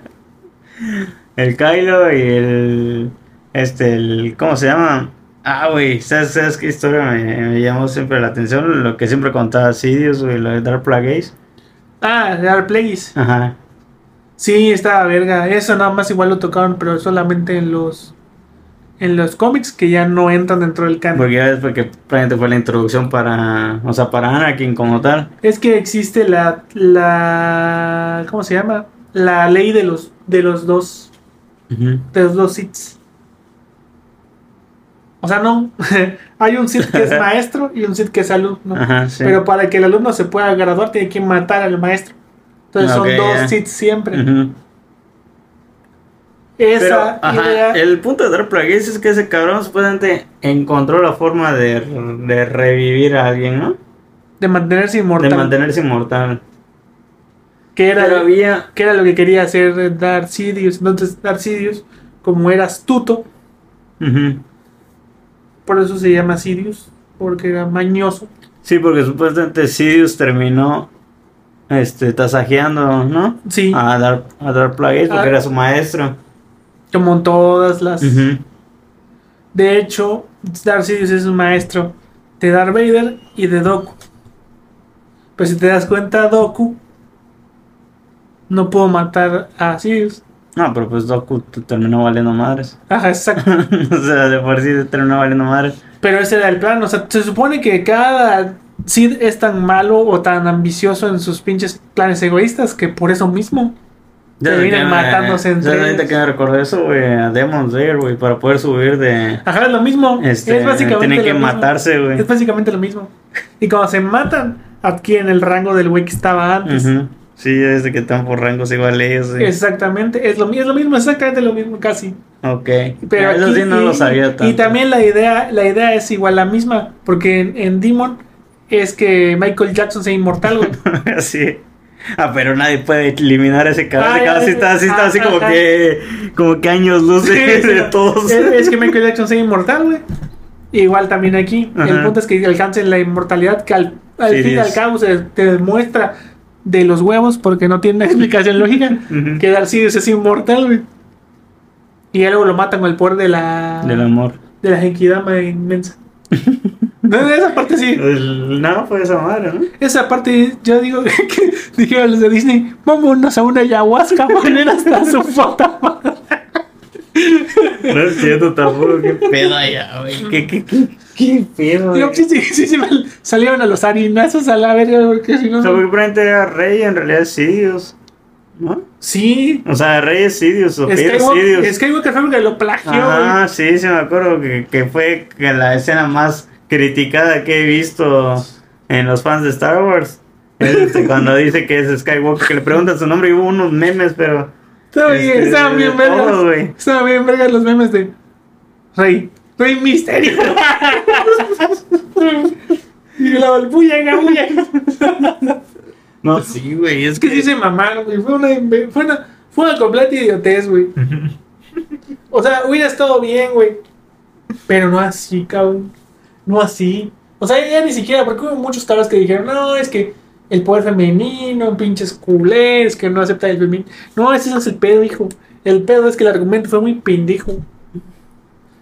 El Kylo y el. Este, el. ¿Cómo se llama? Ah, güey. ¿Sabes, ¿Sabes qué historia me, me llamó siempre la atención? Lo que siempre contaba Sidious, güey, lo de Dark Plagueis. Ah, Dark Plagueis. Ajá. Sí, estaba verga. Eso nada más igual lo tocaron, pero solamente en los. En los cómics que ya no entran dentro del canon. Porque ya ves, porque prácticamente fue la introducción para. O sea, para Anakin como tal. Es que existe la. la ¿Cómo se llama? La ley de los. de los dos. De los dos Siths. O sea, no. Hay un Sith que es maestro y un Sith que es alumno. Ajá, sí. Pero para que el alumno se pueda graduar, tiene que matar al maestro. Entonces Ok, son dos. Sith siempre. Pero, Esa idea. el punto de Dark Plagueis es que ese cabrón supuestamente encontró la forma de, de revivir a alguien, ¿no? de mantenerse inmortal. De mantenerse inmortal. que, era, había... que era lo que quería hacer Darth Sidious. Entonces, Darth Sidious, como era astuto, Ujú. por eso se llama Sidious, porque era mañoso. Sí, porque supuestamente Sidious terminó este, tasajeando, ¿no? Sí, A Dark, a Dark Plagueis porque Ah. era su maestro. Como en todas las. De hecho, Darth Sidious es un maestro de Darth Vader y de Doku. Pero si te das cuenta, Doku no pudo matar a Sidious. No, pero pues Doku terminó valiendo madres. Ajá, exacto. o sea, de por sí terminó valiendo madres. Pero ese era el plan. O sea, se supone que cada Sid es tan malo o tan ambicioso en sus pinches planes egoístas que por eso mismo terminan matándose entre entre ahorita ellos. que me recordé eso, güey, a Demon Slayer, güey, para poder subir de... Ajá, es lo mismo. Este, es básicamente tienen que matarse, güey. Es básicamente lo mismo. Y cuando se matan, adquieren el rango del güey que estaba antes. Ujú. Sí, desde que están por rangos iguales. Sí. Exactamente, es lo, es lo mismo, exactamente lo mismo casi. Ok. Pero eso aquí- sí no y, lo sabía tanto. Y también la idea, la idea es igual la misma, porque en, en Demon es que Michael Jackson sea inmortal, güey. sí. Ah, pero nadie puede eliminar ese cabrón. Ese ya, cabrón sí está, sí está así como que... Como que años luz de, Sí, de sí, todos. Es, es que Michael Jackson sea inmortal, güey. Igual también aquí. El punto es que alcancen la inmortalidad que al, al Sí, fin y al es. cabo se te demuestra de los huevos, porque no tiene una explicación lógica, Ujú. que Darcy es inmortal, güey. Y ya luego lo matan con el poder de la... Del amor. de la Genkidama inmensa. No, esa parte sí. El- no, fue esa madre, ¿no? Esa parte, yo digo que dijeron los de Disney, vámonos a una ayahuasca, poner hasta su puta madre. No entiendo tampoco qué pedo allá, güey. ¿Qué, qué, qué, qué pedo, Digo, güey? sí, sí, sí, sí, salieron a los harinazos a la verga, porque si no. O sea, porque probablemente era Rey, en realidad es Sidious. ¿No? Sí, O sea, Rey es Sidious, o es Skywalker, Sidious. Skywalker fue el que lo plagió, Ah, sí, sí me acuerdo que, que fue la escena más criticada que he visto en los fans de Star Wars. Es este, cuando dice que es Skywalker, que le preguntan su nombre y hubo unos memes, pero... Estaban bien, este, estaban bien todo, vergas. Estaban bien vergas los memes de Rey, Rey Misterio. y la bulla, bulla. No, sí, güey, es Es que sí se mamaron, güey. Fue una, fue una, fue una completa idiotez, güey. O sea, hubiera estado bien, güey. Pero no así, cabrón. No así. O sea, ya ni siquiera, porque hubo muchos cabros que dijeron, no, es que el poder femenino, pinches culés, que no acepta el femenino. No, ese es el pedo, hijo. El pedo es que el argumento fue muy pendejo.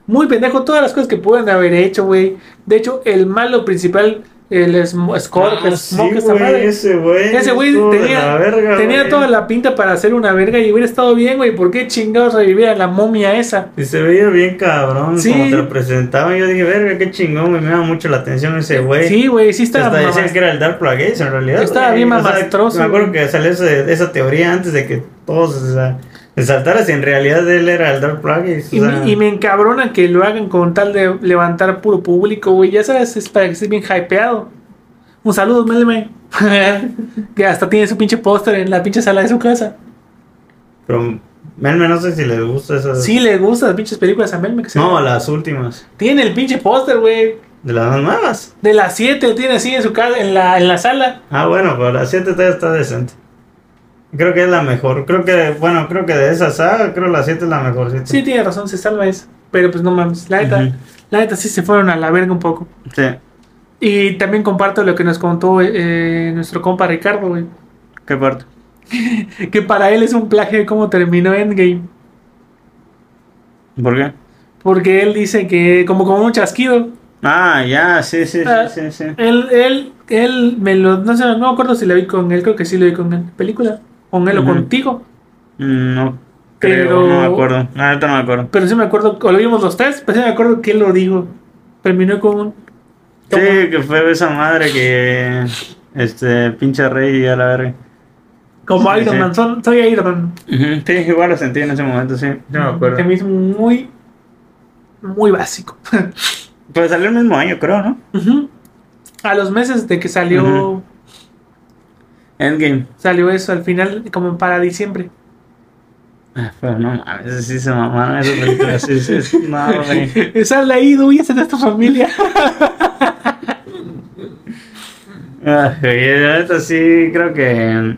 Muy pendejo todas las cosas que pueden haber hecho, güey. De hecho, el malo principal, el Scorp, el Ah, sí, Smoke, esa güey, madre. ese güey. Ese tenía, verga, tenía toda la pinta para hacer una verga y hubiera estado bien, güey. ¿Por qué chingados revivir a la momia esa? Y se veía bien cabrón, Sí. como te lo presentaban. Yo dije, verga, qué chingón, me llama mucho la atención ese güey. Sí, güey, sí estaba Hasta decían que era el Dark Plagueis en realidad. Estaba bien O sea, mamastroso, Me acuerdo que salió ese- esa teoría antes de que todos o sea, se saltara si en realidad él era el Dark Plagueis. Y, sea, y me encabrona que lo hagan con tal de levantar puro público, güey. Ya sabes, es para que estés bien hypeado. Un saludo, Melme. que hasta tiene su pinche póster en la pinche sala de su casa. Pero Melme no sé si les gusta esas. Sí, le gustan las pinches películas a Melme. Que se No, las últimas. Tiene el pinche póster, güey. De las nuevas. De las 7 tiene así en su casa, en la, en la sala. Ah, bueno, pero la 7 todavía está decente. Creo que es la mejor. Creo que, bueno, creo que de esa saga, creo la 7 es la mejor. Sí, tiene razón, se salva esa. Pero pues no mames, la neta, la neta sí se fueron a la verga un poco. Sí. Y también comparto lo que nos contó eh, nuestro compa Ricardo, güey. ¿Qué parte? Que para él es un plagio de cómo terminó Endgame. ¿Por qué? Porque él dice que, como como un chasquido, Ah, ya, sí, sí, sí, Ah. sí, sí. él, él, él me lo, no sé, no me acuerdo si la vi con él, creo que sí lo vi con él, película, con él o contigo, Mm, No creo, Pero- no me acuerdo. La neta no me acuerdo. pero sí me acuerdo, o lo vimos los tres, pero sí me acuerdo que él lo dijo, terminó con un... Sí, que fue esa madre que. Este, pinche rey y a la verga. Como Sí, Iron sí. Man, son- soy Iron Man. Sí, igual lo sentí en ese momento, sí. Sí me acuerdo. Que me hizo muy... muy básico. Pues salió el mismo año, creo, ¿no? A los meses de que salió. Endgame. salió eso al final, como para diciembre. Ah, Pero no mames, sí se mamaron esa película. Sí, sí, sí. No, güey. Sal de ahí, tu familia. Ah, neta sí, creo que.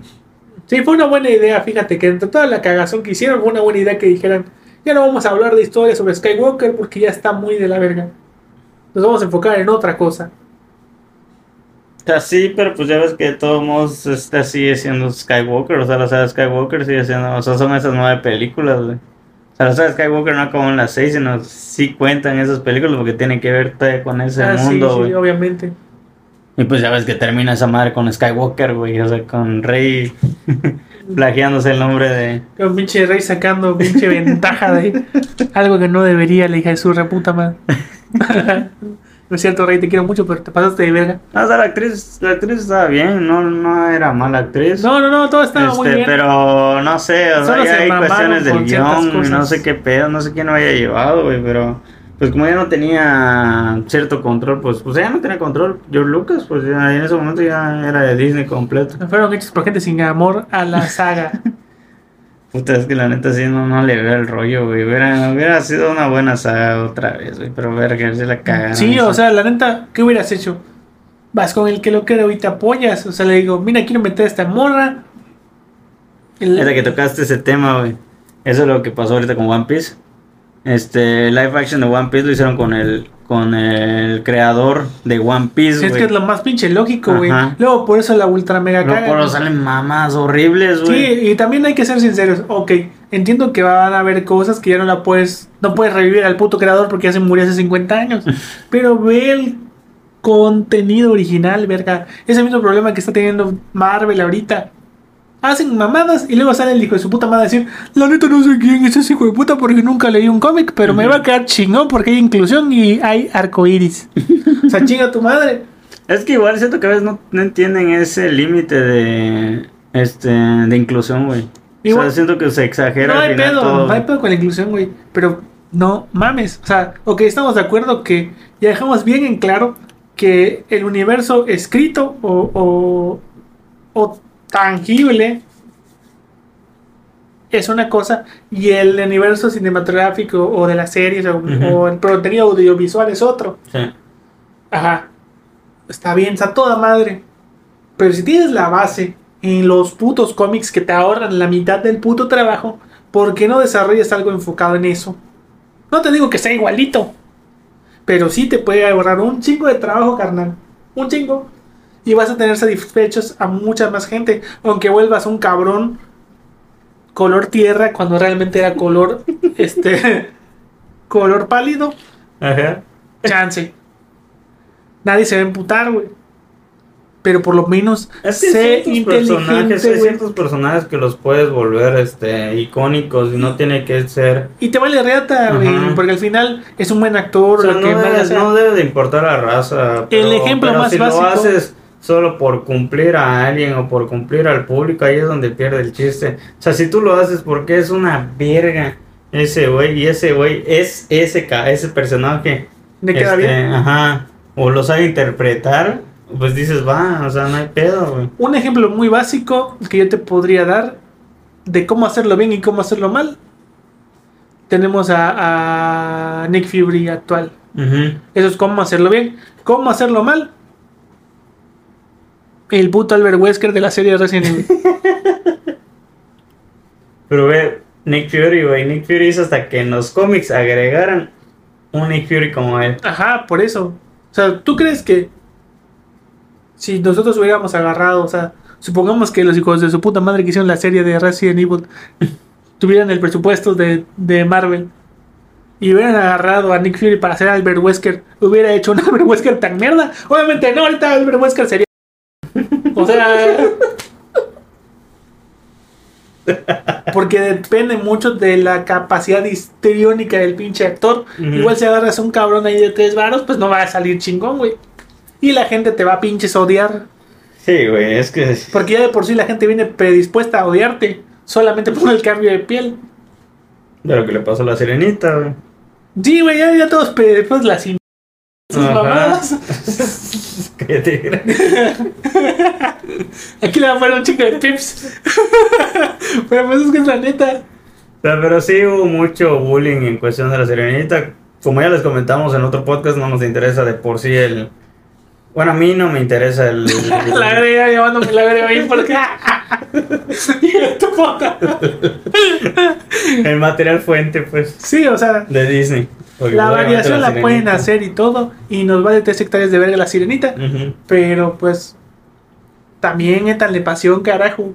Sí, fue una buena idea, fíjate que entre toda la cagazón que hicieron, fue una buena idea que dijeran, ya no vamos a hablar de historia sobre Skywalker porque ya está muy de la verga. Nos vamos a enfocar en otra cosa. O sea, sí, pero pues ya ves que de todos modos este sigue siendo Skywalker, o sea, la saga Skywalker sigue siendo, o sea, son esas nueve películas, güey. O sea, la saga Skywalker no acabó en las seis, sino sí cuentan esas películas porque tienen que ver con ese Ah, sí, mundo, sí, güey. obviamente. Y pues ya ves que termina esa madre con Skywalker, güey, o sea, con Rey plagiándose el nombre de... Un pinche rey sacando pinche ventaja de algo que no debería, la hija de su reputa madre. no es cierto, rey, te quiero mucho, pero te pasaste de verga. No, o sea, la actriz, la actriz estaba bien, no, no era mala actriz. No, no, no, todo estaba muy Este, bien. pero no sé, o sea, Solo se hay cuestiones del guion, y no sé qué pedo, no sé quién lo haya llevado, güey, pero pues como ya no tenía cierto control, pues, pues ya no tenía control. George Lucas, pues ya en ese momento ya era de Disney completo. Fueron hechos por gente sin amor a la saga. Puta, es que la neta sí no, no le veo el rollo, güey. Hubiera, hubiera sido una buena saga otra vez, güey, pero verga, se la cagaron. Sí, o sea, la neta, ¿qué hubieras hecho? Vas con el que lo creo y te apoyas. O sea, le digo, mira, quiero meter a esta morra. El- Desde que tocaste ese tema, güey. Eso es lo que pasó ahorita con One Piece. Este, live action de One Piece lo hicieron con el, con el creador de One Piece, es güey. que es lo más pinche lógico, güey. Luego, por eso la ultra mega caga. por eso salen mamás horribles, güey. Sí, y también hay que ser sinceros. Ok, entiendo que van a haber cosas que ya no la puedes, no puedes revivir al puto creador porque ya se murió hace 50 años. pero ve el contenido original, verga. Ese mismo problema que está teniendo Marvel ahorita. Hacen mamadas y luego sale el hijo de su puta madre a decir, la neta no sé quién es ese hijo de puta porque nunca leí un cómic, pero me va a quedar chingón porque hay inclusión y hay arcoiris. o sea, chinga tu madre. Es que igual siento que a veces no, no entienden ese límite de, este, de inclusión, güey. O Igual- sea, siento que se exagera No hay pedo, todo. no hay pedo con la inclusión, güey. Pero no mames. O sea, ok, estamos de acuerdo que ya dejamos bien en claro que el universo escrito o, o, o tangible es una cosa y el universo cinematográfico o de las series o, el contenido audiovisual es otro. Sí. Ajá. Está bien, está toda madre. Pero si tienes la base en los putos cómics que te ahorran la mitad del puto trabajo, ¿por qué no desarrollas algo enfocado en eso? No te digo que sea igualito. Pero sí te puede ahorrar un chingo de trabajo, carnal. Un chingo. Y vas a tener satisfechos a mucha más gente. Aunque vuelvas un cabrón color tierra cuando realmente era color este color pálido. Ajá. Chance. Nadie se va a emputar, güey. Pero por lo menos Es que sé ciertos personajes, inteligente, hay ciertos personajes que los puedes volver este icónicos y no tiene que ser Y te vale reata, güey. Porque al final es un buen actor. O sea, lo no, que debe, no debe de importar la raza. El ejemplo pero más si básico- lo haces solo por cumplir a alguien o por cumplir al público, ahí es donde pierde el chiste. O sea, si tú lo haces porque es una verga ese güey y ese güey es ese, ese personaje. ¿Me queda este, bien? Ajá. O lo sabe interpretar, pues dices, va, o sea, no hay pedo, güey. Un ejemplo muy básico que yo te podría dar de cómo hacerlo bien y cómo hacerlo mal. Tenemos a, a Nick Fury actual. Eso es cómo hacerlo bien. ¿Cómo hacerlo mal? El puto Albert Wesker de la serie Resident Evil. Pero ve, Nick Fury, güey. Nick Fury hizo hasta que en los cómics agregaran un Nick Fury como él. Ajá, por eso. O sea, ¿tú crees que si nosotros hubiéramos agarrado, o sea, supongamos que los hijos de su puta madre que hicieron la serie de Resident Evil tuvieran el presupuesto de, de Marvel y hubieran agarrado a Nick Fury para hacer Albert Wesker, hubiera hecho un Albert Wesker tan mierda? Obviamente no, ahorita Albert Wesker sería... O sea... Porque depende mucho de la capacidad histriónica del pinche actor. Igual si agarras a un cabrón ahí de tres varos, pues no va a salir chingón, güey. Y la gente te va a pinches odiar. Sí, güey, es que. Porque ya de por sí la gente viene predispuesta a odiarte. Solamente por el cambio de piel. De lo que le pasó a la sirenita, güey. Sí, güey, ya, ya todos pedimos las sus mamadas. Aquí le va a poner un chico de pips. Pero pues es que es la neta. Pero sí hubo mucho bullying en cuestión de la sirenita. Como ya les comentamos en otro podcast, no nos interesa de por sí el. Bueno, a mí no me interesa el. La agrega llamándome la agrega ahí porque. El material fuente, pues, Sí, o sea, de Disney. La variación la pueden hacer y todo. Y nos vale tres hectáreas de verga la sirenita. Pero pues. También étanle pasión, carajo.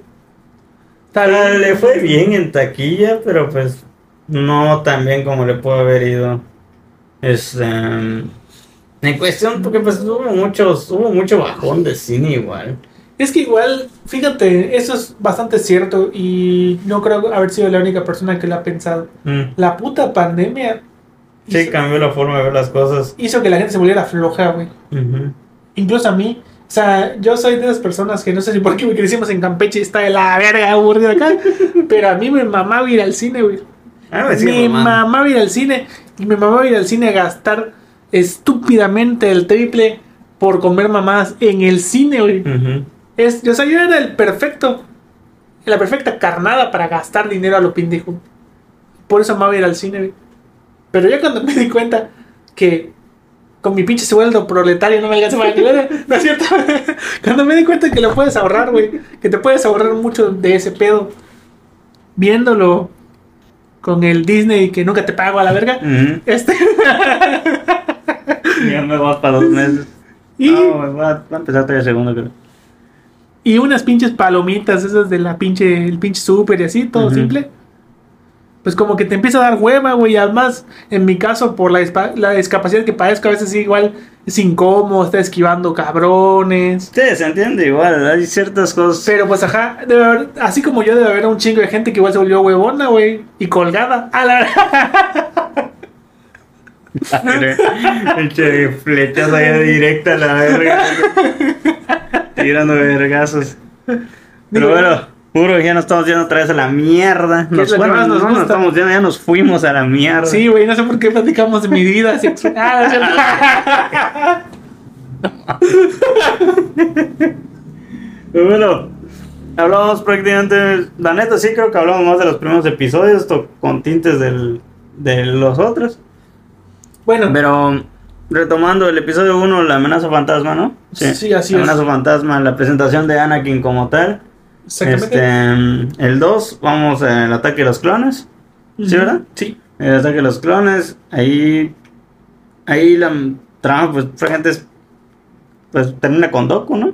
Ah, le fue bien en taquilla, pero pues no tan bien como le pudo haber ido. Este, en cuestión, porque pues hubo muchos, hubo mucho bajón de cine igual. Es que igual, fíjate, eso es bastante cierto. Y no creo haber sido la única persona que lo ha pensado. Mm. La puta pandemia Sí, hizo, cambió la forma de ver las cosas. hizo que la gente se volviera floja, güey. Incluso a mí. O sea, yo soy de esas personas que no sé si por qué crecimos en Campeche y está de la verga aburrido acá. pero a mí me mamaba ir al cine, güey. Ah, me Mi mamá ir al cine y mi mamá ir al cine a gastar estúpidamente el triple por comer mamás en el cine, güey. Es, o sea, yo era el perfecto, la perfecta carnada para gastar dinero a lo pendejo. Por eso amaba ir al cine, güey. Pero ya cuando me di cuenta que con mi pinche sueldo proletario no me alcanza para ¿no es cierto? cuando me di cuenta que lo puedes ahorrar, güey, que te puedes ahorrar mucho de ese pedo viéndolo con el Disney que nunca te pago a la verga. Este. Me vas para dos meses. y, No, güey, va, va a empezar tres segundos, creo. y unas pinches palomitas, esas de la pinche, el pinche super y así, todo simple. Pues como que te empieza a dar hueva, güey. Además, en mi caso, por la, la discapacidad que padezco, a veces sí, igual es incómodo, está esquivando cabrones. Sí, se entiende igual. Hay ciertas cosas. Pero pues ajá, debe haber, así como yo, debe haber un chingo de gente que igual se volvió huevona, güey. Y colgada. A la Pinche flechazo allá directa a la verga. Tirando vergazos. Pero bueno, puro, ya nos estamos yendo otra vez a la mierda. ¿Qué es Nos, bueno, nos no nos gusta? estamos yendo, ya nos fuimos a la mierda. Sí, güey, no sé por qué platicamos de mi vida sexual. Pero bueno, hablamos prácticamente. La neta, sí creo que hablamos más de los primeros episodios, esto con tintes del, de los otros. Bueno, Pero retomando el episodio 1, la amenaza fantasma, ¿no? Sí, así la es. amenaza fantasma, la presentación de Anakin como tal. exactamente. Este, el 2, vamos al ataque de los clones. ¿Sí, Ujú. verdad? Sí. El ataque de los clones. Ahí, ahí la trama, pues, gente pues termina con Doku, ¿no?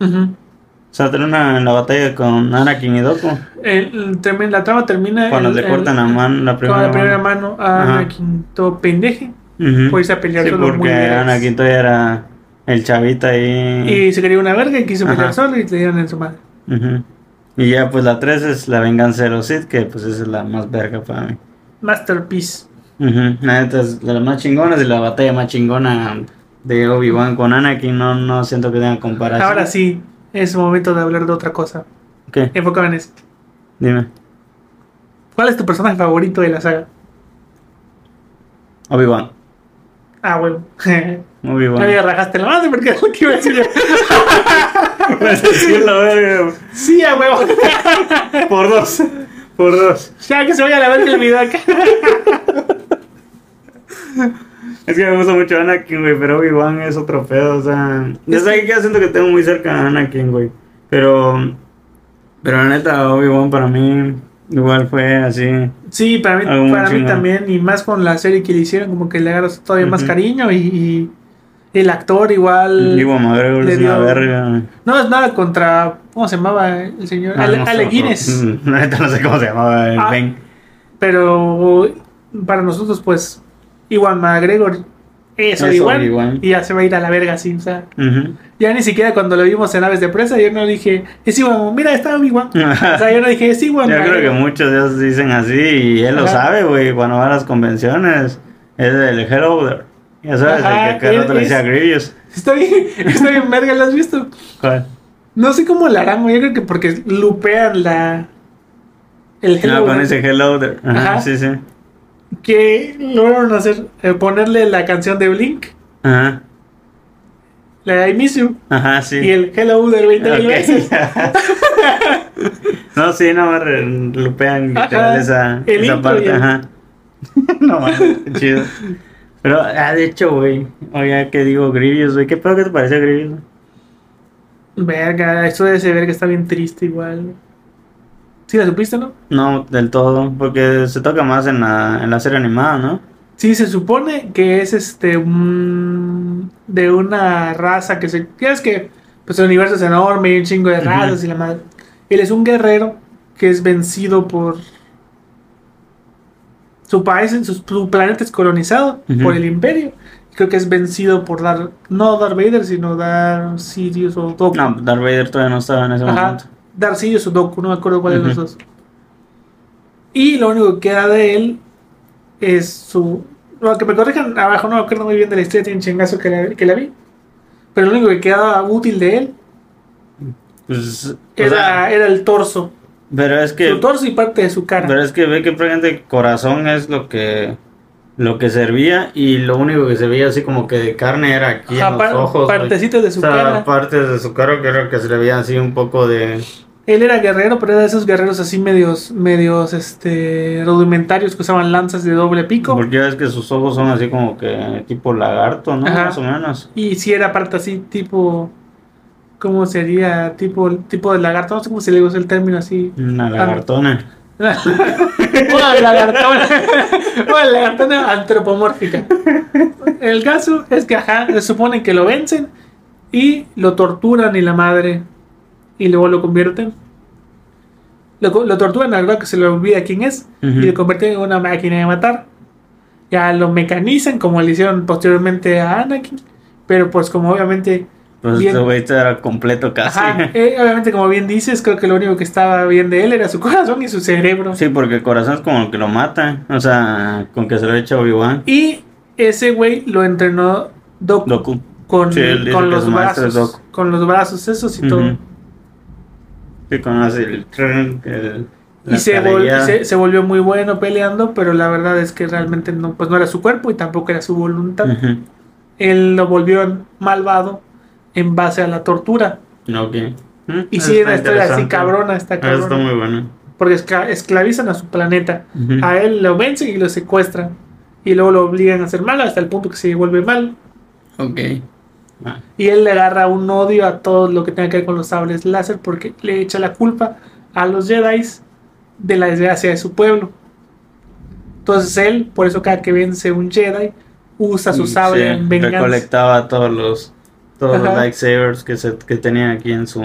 Ujú. O sea, termina en la batalla con Anakin y Doku. El- el la trama termina. Cuando el- le cortan la mano, la con primera, la primera mano. mano a Ajá. Anakin todo pendeje. Irse a pelear Sí, solo porque. Anakin todavía era el chavita ahí. Y se quería una verga y quiso Ajá. pelear solo y le dieron en su madre. Ujú. Y ya pues la 3 es la venganza de los Sith, que pues esa es la más verga para mí. Masterpiece. Ujú. La neta es de las más chingonas y la batalla más chingona de Obi-Wan con Anakin, no, no siento que tenga comparación. Ahora sí, es momento de hablar de otra cosa. ¿Qué? Enfocado en eso. Dime. ¿Cuál es tu personaje favorito de la saga? Obi-Wan. Ah, bueno. No Obi-Wan. me rajaste la madre porque es lo que iba a decir yo. Decirlo, verga. Sí, a huevo. Por dos. Por dos. Ya que se vaya a la verga el video acá. Es que me gusta mucho Anakin, güey, pero Obi-Wan es otro pedo, o sea... Desde ahí que siento que tengo muy cerca a Anakin, güey. Pero... Pero la neta, Obi-Wan para mí igual fue así... Sí, para mí, para mí también. Y más con la serie que le hicieron, como que le agarras todavía más cariño. Y, y el actor igual. Ivo McGregor le es una dio- verga. No es nada contra. ¿Cómo se llamaba el señor? Ah, Ale, no Ale Guinness. mm, no sé cómo se llamaba el Ah. Ben. Pero para nosotros, pues, Iwan McGregor es Obi-Wan. Y ya se va a ir a la verga, sea, Ujú. ya ni siquiera cuando lo vimos en aves de presa, yo no dije, es Iwan, mira, está Obi-Wan. O sea, yo no dije, es Iwan. Yo creo que McGregor". muchos de ellos dicen así y él lo sabe, güey, cuando va a las convenciones. Es el Hello there. Ya sabes, Ajá, el que cada rato le decía Grievous. Está bien, está bien, verga, ¿lo has visto? ¿Cuál? No sé cómo la harán, güey, yo creo que porque lupean la. El No, hello. con ¿no? ese Hello there. Ajá, Ajá. sí, sí. Que lograron hacer, eh, ponerle la canción de Blink, Ajá. la de I Miss You, Ajá, sí. y el Hello del 20 mil Ok. veces. no, sí, no lupean Ajá. esa, El esa parte. el- Ajá. no mames, chido. Pero, ah, de hecho, güey. Oye, que digo, Grievous, güey. ¿Qué pedo que te pareció Grievous? Verga, eso debe ser ver que está bien triste igual. Sí, la supiste, ¿no? No, del todo. Porque se toca más en la, en la serie animada, ¿no? Sí, se supone que es este un- de una raza que se. Ya es que pues el universo es enorme y un chingo de razas y la madre. Él es un guerrero que es vencido por. Su país, su, su planeta es colonizado por el Imperio. Creo que es vencido por Dar. No Darth Vader, sino Darth Sidious o Doku. No, Darth Vader todavía no estaba en ese Ajá. momento. Sidious o Doku, no me acuerdo cuál de los dos. Y lo único que queda de él es su. Lo que me corrijan abajo, no me acuerdo muy bien de la historia, tiene un chingazo que la, que la vi. Pero lo único que quedaba útil de él Pues, era, sea, era el torso. pero es que. Su torso y parte de su cara. Pero es que ve que prácticamente corazón es lo que lo que servía y lo único que se veía así como que de carne era aquí Ajá, en par- los ojos. partecitas de su O sea, cara. partes de su cara que era que se le veía así un poco de Él era guerrero, pero era de esos guerreros así medios, medios este, rudimentarios que usaban lanzas de doble pico. porque ya ves que sus ojos son así como que tipo lagarto, ¿no? Ajá. Más o menos. Y si era parte así, tipo. ¿Cómo sería? Tipo, tipo de lagarto. No sé cómo se le usa el término así. Una lagartona. Una lagartona. Una lagartona antropomórfica. El caso es que, ajá, se supone que lo vencen y lo torturan y la madre. Y luego lo convierten. Lo, lo torturan al que se le olvida quién es. Ujú. Y lo convierten en una máquina de matar. Ya lo mecanizan como le hicieron posteriormente a Anakin. Pero pues como obviamente... Pues bien- güey era completo casi. Ajá, eh, obviamente como bien dices, creo que lo único que estaba bien de él era su corazón y su cerebro. Sí, porque el corazón es como el que lo mata. O sea, con que se lo echa Obi-Wan. Y ese güey lo entrenó Doku, Doku. con, Sí, él dice con que los brazos. Doku. Con los brazos esos y todo. Sí, conoce el, el Y se, vol- carrilla. se, se volvió muy bueno peleando, pero la verdad es que realmente no, pues no era su cuerpo y tampoco era su voluntad. Él lo volvió malvado en base a la tortura. Mm, Y sí, una historia así cabrona, está Eso está cabrona. muy bueno. Porque escla- esclavizan a su planeta. A él lo vencen y lo secuestran. Y luego lo obligan a hacer malo hasta el punto que se vuelve mal. Ok. Ah, Y él le agarra un odio a todo lo que tenga que ver con los sables láser porque le echa la culpa a los Jedi de la desgracia de su pueblo. Entonces él, por eso cada que vence un Jedi, usa su sable sí, en venganza. recolectaba todos los todos los lightsabers que se que tenía aquí en su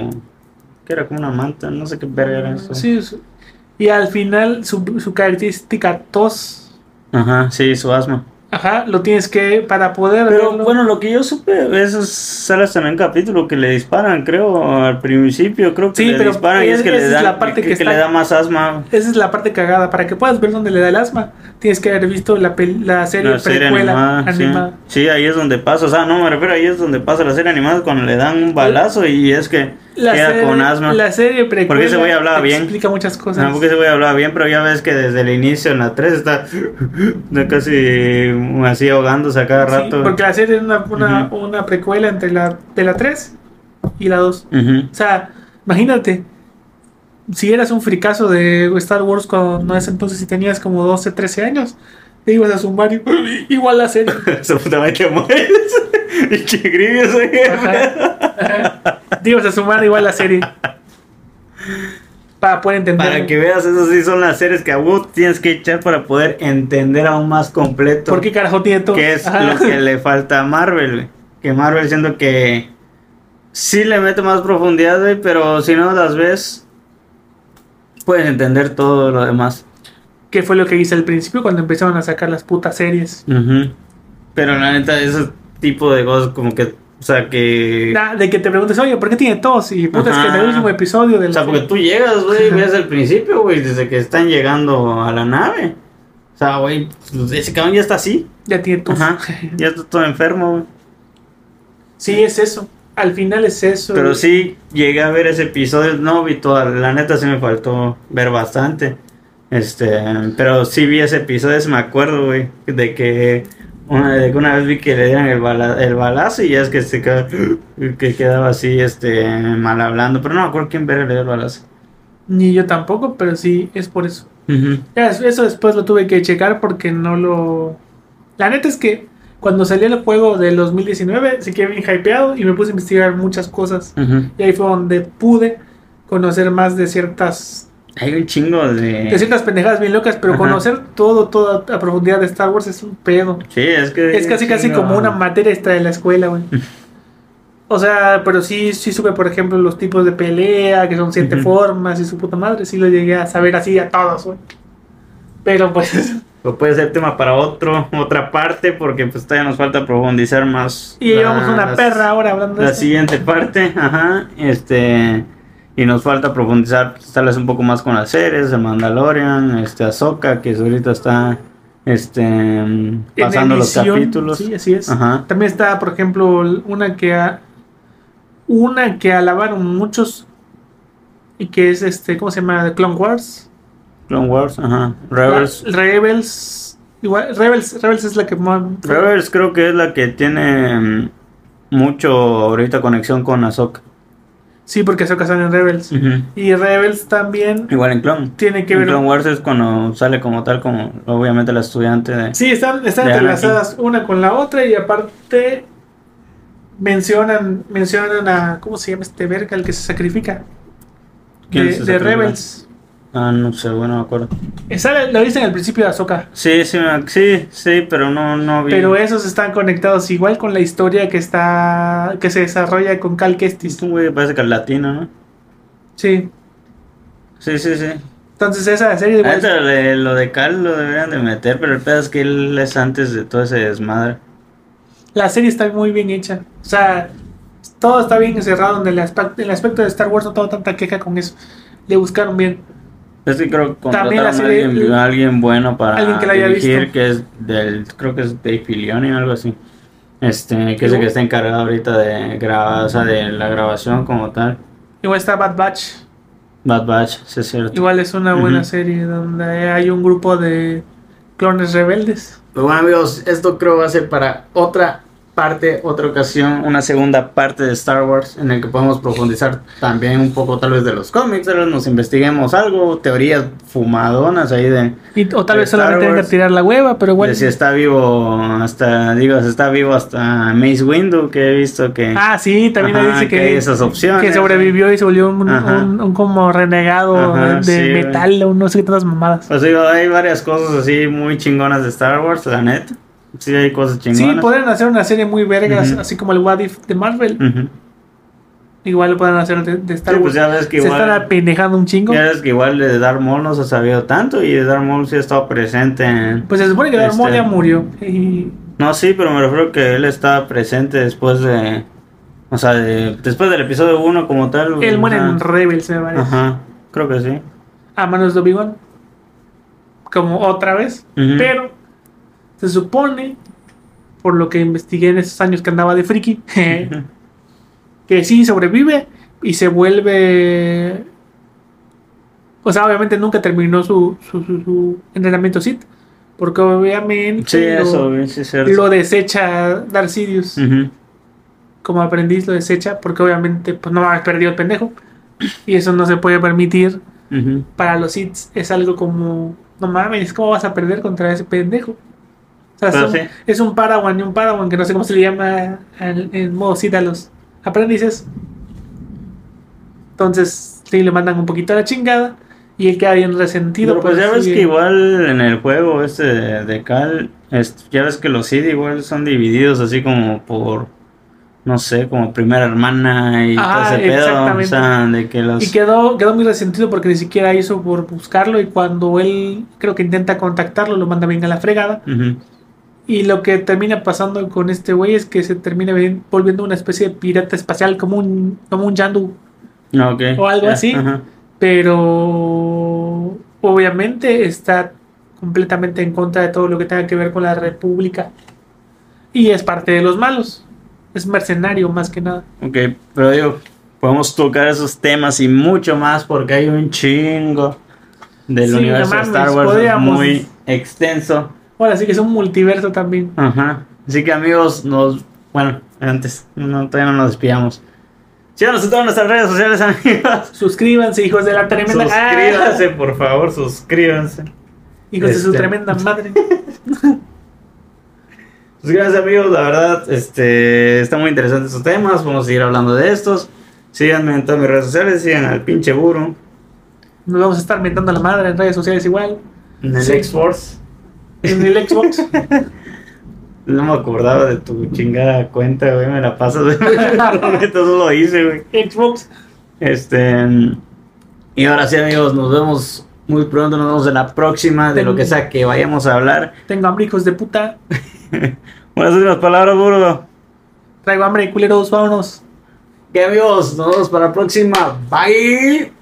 que era como una manta, no sé qué verga era eso. Sí, su- y al final su, su característica tos, Ajá, sí, su asma. Ajá, lo tienes que, para poder Pero verlo- bueno, lo que yo supe, eso sale hasta en un capítulo que le disparan, creo, al principio, creo que Sí, le pero disparan y es que esa le es dan la parte que, que que está- le da más asma. Esa es la parte cagada. Para que puedas ver dónde le da el asma, tienes que haber visto la, pel- la serie La serie precuela animada, sí. animada. Sí, ahí es donde pasa, o sea, no me refiero, ahí es donde pasa la serie animada cuando le dan un balazo y es que La queda serie, con asma. la serie precuela Porque ese güey hablaba bien. explica muchas cosas. No, porque ese güey hablaba bien, pero ya ves que desde el inicio en la 3 está casi así ahogándose a cada Sí, rato. porque la serie es una, una, Ujú. una precuela entre la de la 3 y la 2. Ujú. O sea, imagínate, si eras un fricazo de Star Wars cuando no es entonces si tenías como 12, 13 años, te ibas a sumar y, igual la serie. Eso puta te mueres. y que Grievous, ibas a sumar igual la serie. Para poder entender. Para que veas, esas sí son las series que a vos tienes que echar para poder entender aún más completo. ¿Por qué carajo tiene todo? que es Ajá. lo que le falta a Marvel. Que Marvel siento que sí le mete más profundidad, güey, pero si no las ves, puedes entender todo lo demás. ¿Qué fue lo que hice al principio cuando empezaron a sacar las putas series? Pero la neta, ese tipo de cosas como que, o sea, que... Nah, de que te preguntes, oye, ¿por qué tiene tos? Y puta, es que en el último episodio del. O sea, porque tú llegas, güey, ves el principio, güey, desde que están llegando a la nave. O sea, güey, pues, ese cabrón ya está así. Ya tiene tos. Ajá. Ya está todo enfermo, güey. Sí, es eso. Al final es eso. Pero sí llegué a ver ese episodio, no vi toda, la neta sí me faltó ver bastante. Este, pero sí vi ese episodio, me acuerdo, güey, de que una, una vez vi que le dieron el, bala- el balazo y ya es que se quedaba, que quedaba así, este, mal hablando, pero no me acuerdo quién verga le dio el balazo. Ni yo tampoco, pero sí, es por eso. Ya, eso después lo tuve que checar porque no lo... La neta es que cuando salió el juego del 2019 se quedé bien hypeado y me puse a investigar muchas cosas. Y ahí fue donde pude conocer más de ciertas, Hay un chingo de... de ciertas pendejadas bien locas, pero Ajá. conocer todo, todo a profundidad de Star Wars es un pedo. Sí, es que... Es casi casi como una materia extra de la escuela, güey. O sea, pero sí, sí supe, por ejemplo, los tipos de pelea, que son siete formas y su puta madre. Sí lo llegué a saber así a todos, güey. Pero pues... Pues puede ser tema para otro, otra parte, porque pues todavía nos falta profundizar más. Y llevamos una perra ahora hablando de La esto. siguiente parte, ajá, este, y nos falta profundizar pues, tal vez un poco más con las series, de Mandalorian, este, Ahsoka, que ahorita está, este, En pasando los capítulos. Sí, así es. Ajá. También está, por ejemplo, una que a- una que alabaron muchos y que es este, ¿cómo se llama? The Clone Wars. Clone Wars, ajá, Rebels. La- Rebels. Igual, Rebels, Rebels es la que más. Rebels creo que es la que tiene mm, mucho ahorita conexión con Ahsoka. Sí, porque se casan en Rebels. Y Rebels también Igual en Clone. tiene que En ver. Clone Wars es cuando sale como tal, como obviamente la estudiante de... Sí, están, están De entrelazadas una con la otra y aparte mencionan mencionan a ¿cómo se llama este verga el que se sacrifica? ¿Quién De, se de sacrifica? Rebels. Ah, no sé, bueno, no me acuerdo. Eh, Sale, lo dicen al principio de Ahsoka. Sí, sí, me- sí, sí, pero no, no vi. Pero esos están conectados igual con la historia que está que se desarrolla con Cal Kestis. Es un güey parece que es latino, ¿no? Sí. Sí, sí, sí. Entonces esa serie igual- eso de- lo de Cal lo deberían de meter, pero el pedo es que él es antes de todo ese desmadre. la serie está muy bien hecha. O sea, todo está bien encerrado en el aspecto, en el aspecto de Star Wars no tengo tanta queja con eso. Le buscaron bien. Es que creo que contrataron a alguien, a alguien bueno para Alguien que la haya dirigir, visto. que es del, creo que es Dave Filoni o algo así. Este, que es el que está encargado ahorita de grabar, o sea, de la grabación como tal. Igual está Bad Batch. Bad Batch, sí es cierto. Igual es una buena serie donde hay un grupo de clones rebeldes. Pues bueno amigos, esto creo va a ser para otra parte, otra ocasión, una segunda parte de Star Wars en el que podemos profundizar también un poco tal vez de los cómics, tal vez nos investiguemos algo, teorías fumadonas ahí de, Y, o tal vez solamente Star venga a Wars. tirar la hueva, pero igual. de si está vivo hasta, digo, si está vivo hasta Mace Windu, que he visto que... Ah, sí, también Ajá, dice que que, hay esas opciones. que sobrevivió y se volvió un, un- un como renegado Ajá, de sí, metal o no sé qué tantas mamadas. Pues digo, hay varias cosas así muy chingonas de Star Wars, la neta. Sí, hay cosas Sí, chingonas. podrían hacer una serie muy vergas, así como el What If de Marvel. Igual lo pueden hacer de, de Star Sí, Wars. pues ya ves que se igual... están apendejando un chingo. Ya ves que igual de Darth Maul no se ha sabido tanto y Darth Maul sí ha estado presente en... Pues se supone que Darth Maul Este- ya murió. No, sí, pero me refiero que él estaba presente después de... O sea, de- después del episodio 1 como tal. él muere en Rebels, me parece. Ajá, creo que sí. A manos de Obi-Wan. Como otra vez. Pero se supone, por lo que investigué en esos años que andaba de friki, que sí sobrevive y se vuelve. O sea, obviamente nunca terminó su, su, su- su entrenamiento Sith. Porque obviamente Sí, lo, eso, sí es cierto. lo desecha Darth Sidious. Como aprendiz lo desecha. Porque obviamente pues no ha perdido el pendejo. Y eso no se puede permitir. Para los Sith es algo como. No mames, ¿cómo vas a perder contra ese pendejo? O sea, Pero es, un, sí. es un Padawan y un que no sé cómo se le llama en, en modo Sith a los aprendices. Entonces, sí, le mandan un poquito a la chingada y él queda bien resentido. Pero pues ya ves sigue- que igual en el juego este de, Cal, ya ves que los Sith igual son divididos así como por, no sé, como primera hermana y Ah, todo ese pedo. O exactamente. sea, de que los... Y quedó, quedó muy resentido porque ni siquiera hizo por buscarlo y cuando él creo que intenta contactarlo lo manda bien a la fregada. Ujú. Y lo que termina pasando con este güey es que se termina volviendo una especie de pirata espacial como un, como un Yandu. Ah, ok. O algo así. Pero obviamente está completamente en contra de todo lo que tenga que ver con la República. Y es parte de los malos. Es mercenario más que nada. Ok, pero digo, podemos tocar esos temas y mucho más porque hay un chingo. del Sí, universo de Star Wars muy extenso. Ahora sí que es un multiverso también. Ajá. Así que amigos, nos. Bueno, antes, no, todavía no nos despidamos. Síganos en todas nuestras redes sociales, amigos. Suscríbanse, hijos de la tremenda. Suscríbanse, por favor, suscríbanse. Hijos de su Este. tremenda madre. Suscríbanse, amigos, la verdad, este, está muy interesante estos temas. Vamos a seguir hablando de estos. Síganme en todas mis redes sociales, sigan al pinche burro. Nos vamos a estar mentando la madre en redes sociales igual. En el Sí. X-Force. En el Xbox. No me acordaba de tu chingada cuenta, güey. Me la pasas, güey. Todo lo hice, güey. Xbox. Este. Y ahora sí, amigos, nos vemos muy pronto. Nos vemos en la próxima de lo que sea que vayamos a hablar. Tengo hambre, hijos de puta. Buenas últimas palabras, burro. Traigo hambre, culeros. Vámonos. Que amigos, nos vemos para la próxima. Bye.